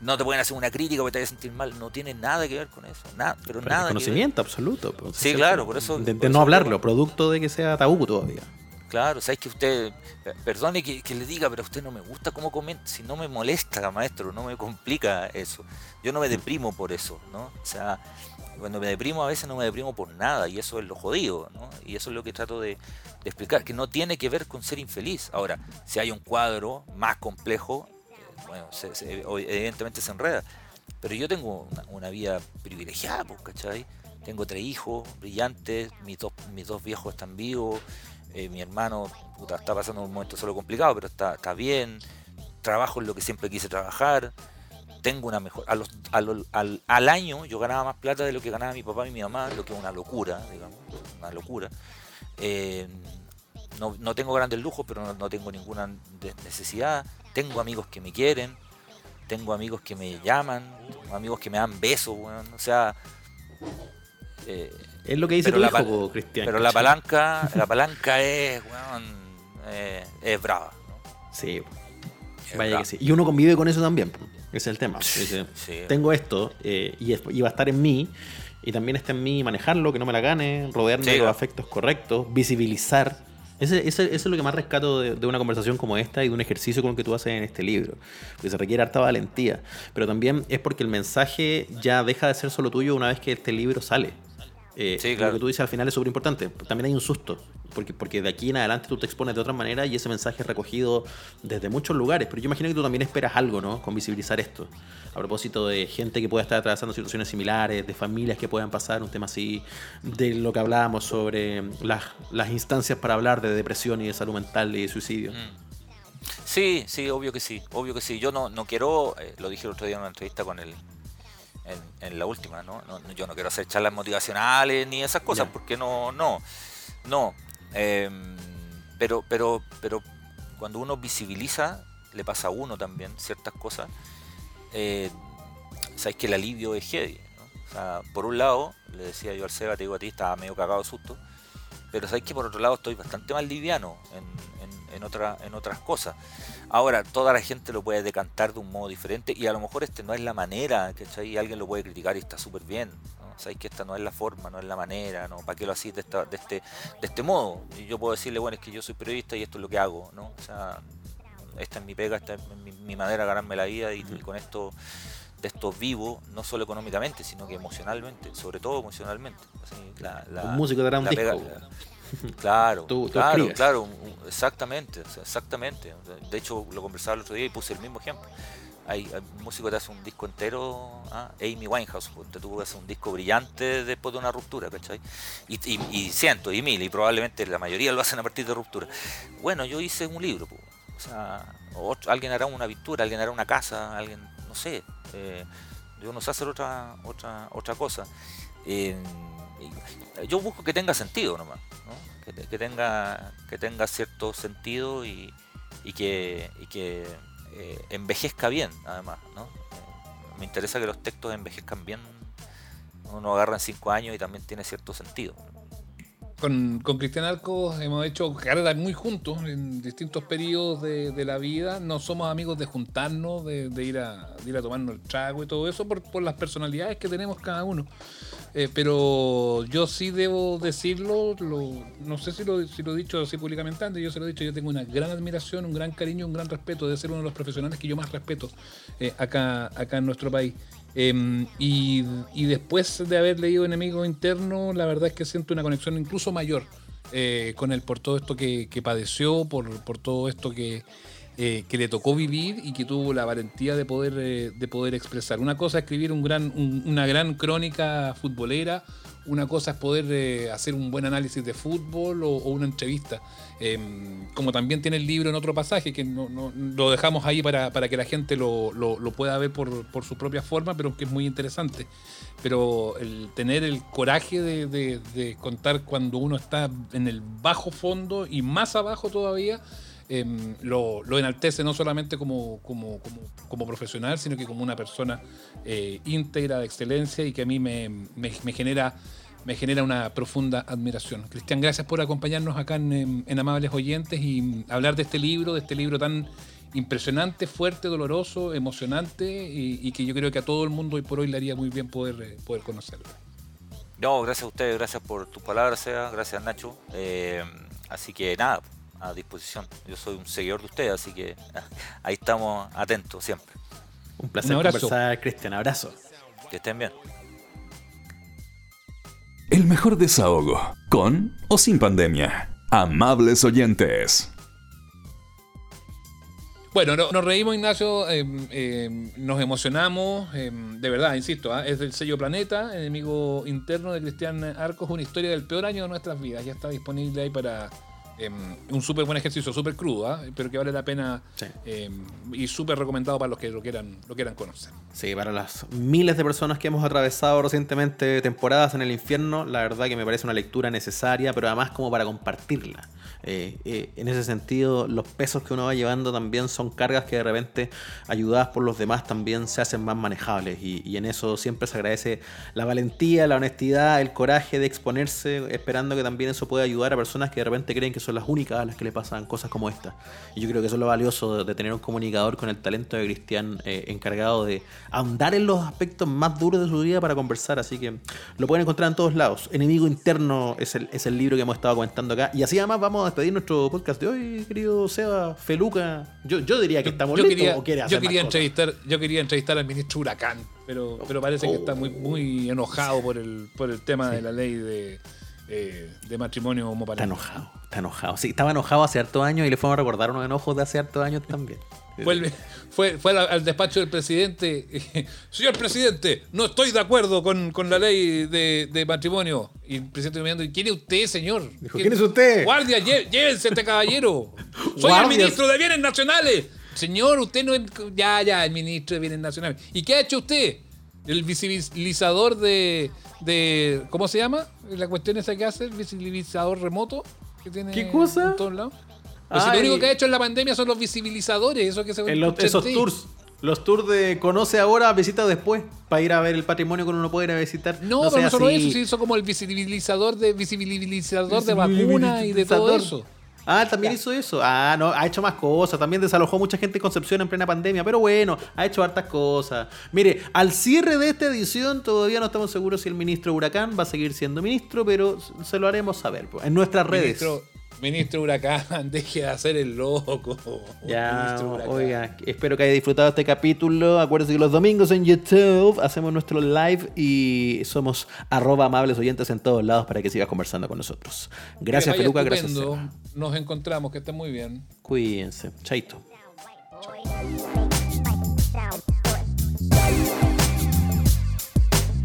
No te pueden hacer una crítica porque te vayas a sentir mal. No tiene nada que ver con eso. Nada, pero Pero nada. conocimiento absoluto. po. Sí, claro, por eso- De, eso no hablarlo, producto de que sea tabú todavía. Claro, sabes que usted, pe- perdone que, que le diga, pero a usted no me gusta cómo comenta, si no me molesta, maestro, no me complica eso. Yo no me deprimo por eso, ¿no? O sea, cuando me deprimo a veces no me deprimo por nada y eso es lo jodido, ¿no? Y eso es lo que trato de, de explicar, que no tiene que ver con ser infeliz. Ahora, si hay un cuadro más complejo, eh, bueno, se- se- evidentemente se enreda. Pero yo tengo una, vida privilegiada, pues, ¿cachai? Tengo tres hijos brillantes, mis dos, mis dos viejos están vivos, eh, mi hermano puta, está pasando un momento solo complicado, pero está, está bien, trabajo en lo que siempre quise trabajar, tengo una mejor... A los, a lo- al, al año yo ganaba más plata de lo que ganaba mi papá y mi mamá, lo que es una locura, digamos, una locura. Eh, no, no tengo grandes lujos, pero no, no tengo ninguna necesidad. Tengo amigos que me quieren, tengo amigos que me llaman, tengo amigos que me dan besos, weón, o sea... eh, Es lo que dice Pero tu la hijo, Cristian. pero la palanca, la palanca es, weón, eh, es brava. ¿no? Sí. Es vaya brava. que sí. Y uno convive con eso también. Ese es el tema. Dice, Sí. Tengo esto eh, y, es- y va a estar en mí. Y también está en mí manejarlo, que no me la gane, rodearme Sí, de los afectos correctos, visibilizar. Ese, eso es lo que más rescato de, de una conversación como esta y de un ejercicio como el que tú haces en este libro. Porque se requiere harta valentía. Pero también es porque el mensaje ya deja de ser solo tuyo una vez que este libro sale. Eh, Sí, Lo que tú dices al final es súper importante. También hay un susto. Porque, porque de aquí en adelante tú te expones de otra manera y ese mensaje es recogido desde muchos lugares. Pero yo imagino que tú también esperas algo, ¿no? Con visibilizar esto. A propósito de gente que pueda estar atravesando situaciones similares, de familias que puedan pasar un tema así, de lo que hablábamos sobre las, las instancias para hablar de depresión y de salud mental y de suicidio. Mm. Sí, sí, obvio que sí, obvio que sí. Yo no, no quiero, eh, lo dije el otro día en una entrevista con el, en, en la última, ¿no? No- no- Yo no quiero hacer charlas motivacionales ni esas cosas, porque no, no, no. Em, pero, pero, pero cuando uno visibiliza, le pasa a uno también ciertas cosas. Eh, sabes que el alivio es heavy. ¿no? O sea, por un lado, le decía yo al Seba, te digo a ti, estaba medio cagado de susto. Pero sabes que por otro lado estoy bastante más liviano en, en, en, otra- en otras cosas. Ahora, toda la gente lo puede decantar de un modo diferente y a lo mejor este no es la manera, ¿cachai? Y alguien lo puede criticar y está súper bien. ¿no? Sabéis que esta no es la forma, no es la manera, ¿no? ¿Para qué lo hacís de, esta- de, este, de este modo? Y yo puedo decirle, bueno, es que yo soy periodista y esto es lo que hago, ¿no? O sea, esta es mi pega, esta es mi, mi manera de ganarme la vida y, y con esto de esto vivo, no solo económicamente, sino que emocionalmente, sobre todo emocionalmente. Así, la- la- Un músico un disco. pega-. (laughs) Claro, Tú- claro, claro, exactamente, exactamente. De hecho, lo conversaba el otro día y puse el mismo ejemplo. Hay, hay un músico que hace un disco entero, ah, Amy Winehouse, te tuvo que hacer un disco brillante después de una ruptura, ¿cachai? Y, y, y cientos y mil, y probablemente la mayoría lo hacen a partir de ruptura. Bueno, yo hice un libro, pues, o sea, otro- alguien hará una pintura, alguien hará una casa, alguien, no sé, eh, yo no sé hacer otra, otra, otra cosa. Eh, yo busco que tenga sentido nomás, ¿no? que, te- que tenga, que tenga cierto sentido y, y que, y que eh, envejezca bien, además. ¿no? Eh, me interesa que los textos envejezcan bien. Uno agarra en cinco años y también tiene cierto sentido. Con, Cristian Arcos hemos hecho carreras muy juntos en distintos periodos de, la vida. No somos amigos de juntarnos, de, ir, a, ir a tomarnos el trago y todo eso por, las personalidades que tenemos cada uno. Eh, pero yo sí debo decirlo, lo- no sé si lo, si lo he dicho así públicamente antes, yo se lo he dicho, yo tengo una gran admiración, un gran cariño, un gran respeto de ser uno de los profesionales que yo más respeto eh, acá, acá en nuestro país. Em, y, después de haber leído Enemigo Interno, la verdad es que siento una conexión incluso mayor eh, con él por todo esto que, padeció, por, todo esto que, eh, que le tocó vivir y que tuvo la valentía de poder, eh, de poder expresar. Una cosa es escribir una gran crónica futbolera, una cosa es poder hacer un buen análisis de fútbol o una entrevista. Em, como también tiene el libro en otro pasaje, que no, lo dejamos ahí para, para que la gente lo, lo- pueda ver por, por su propia forma, pero que es muy interesante. Pero el tener el coraje de, de- contar cuando uno está en el bajo fondo y más abajo todavía, em, lo, lo enaltece no solamente como, como, como, profesional, sino que como una persona eh, íntegra, de excelencia y que a mí me- me genera, me genera una profunda admiración. Cristian, gracias por acompañarnos acá en, Amables Oyentes y hablar de este libro, de este libro tan impresionante, fuerte, doloroso, emocionante y, y que yo creo que a todo el mundo hoy por hoy le haría muy bien poder, eh, poder conocerlo. No, gracias a ustedes, gracias por tus palabras, Seba, gracias Nacho. Eh, así que nada, a disposición. Yo soy un seguidor de ustedes, así que (laughs) ahí estamos atentos siempre. Un placer Un abrazo. conversar, Cristian. Abrazo. Que estén bien. El mejor desahogo, con o sin pandemia. Amables oyentes. Bueno, no- nos reímos, Ignacio, eh, eh, nos emocionamos, eh, de verdad, insisto, ¿ah? es del sello Planeta, enemigo interno de Cristian Arcos, una historia del peor año de nuestras vidas. Ya está disponible ahí para eh, un súper buen ejercicio, súper crudo, ¿ah? pero que vale la pena Sí. eh, y súper recomendado para los que lo quieran, lo quieran conocer. Sí, para las miles de personas que hemos atravesado recientemente temporadas en el infierno, la verdad que me parece una lectura necesaria, pero además como para compartirla. Eh, eh, en ese sentido, los pesos que uno va llevando también son cargas que de repente, ayudadas por los demás, también se hacen más manejables. Y, en eso siempre se agradece la valentía, la honestidad, el coraje de exponerse, esperando que también eso pueda ayudar a personas que de repente creen que son las únicas a las que le pasan cosas como esta. Y yo creo que eso es lo valioso de, de tener un comunicador con el talento de Cristian eh, encargado de ahondar en los aspectos más duros de su vida para conversar. Así que lo pueden encontrar en todos lados. Enemigo Interno es el, es el libro que hemos estado comentando acá. Y así además vamos a despedir nuestro podcast de hoy, querido Seba, Feluca. Yo, yo diría que estamos yo listos quería, o quiere hacer yo quería más cosas? entrevistar, yo quería entrevistar al ministro Huracán, pero, pero parece que está muy, muy enojado por el, por el tema de la ley de, eh, de matrimonio Está homoparental. enojado, está enojado. Sí, estaba enojado hace hartos años y le fuimos a recordar unos enojos de hace hartos años también. Fue, el- fue, fue al, despacho del presidente. (laughs) Señor presidente, no estoy de acuerdo con, con la ley de, de matrimonio. Y el presidente ¿y quién es usted, señor? Dijo, ¿quién es usted? Guardia, lle- llévense este caballero. (laughs) Soy Guardias. el ministro de Bienes Nacionales. Señor, usted no es... Ya, ya, el ministro de Bienes Nacionales. ¿Y qué ha hecho usted? El visibilizador de... de ¿Cómo se llama? La cuestión esa que hace, el visibilizador remoto. Que tiene ¿Qué cosa? En todos lados. Pues si lo único que ha hecho en la pandemia son los visibilizadores, eso que se En los- esos Sí. tours. Los tours de conoce ahora, visita después. Para ir a ver el patrimonio que uno puede ir a visitar. No, pero no solo así. eso, se hizo como el visibilizador de visibilizador de vacunas y de todo eso. Ah, también hizo eso. Ah, no, ha hecho más cosas. También desalojó mucha gente en Concepción en plena pandemia. Pero bueno, ha hecho hartas cosas. Mire, al cierre de esta edición todavía no estamos seguros si el ministro Huracán va a seguir siendo ministro, pero se lo haremos saber pues, en nuestras redes. Ministro, ministro Huracán, (laughs) deje de hacer el loco. Ya, Ministro Huracán. oiga, espero que haya disfrutado este capítulo. Acuérdense que los domingos en YouTube hacemos nuestro live y somos arroba amables oyentes en todos lados para que sigas conversando con nosotros. Gracias, Feluca, gracias. Nos encontramos, que estén muy bien. Cuídense. Chaito.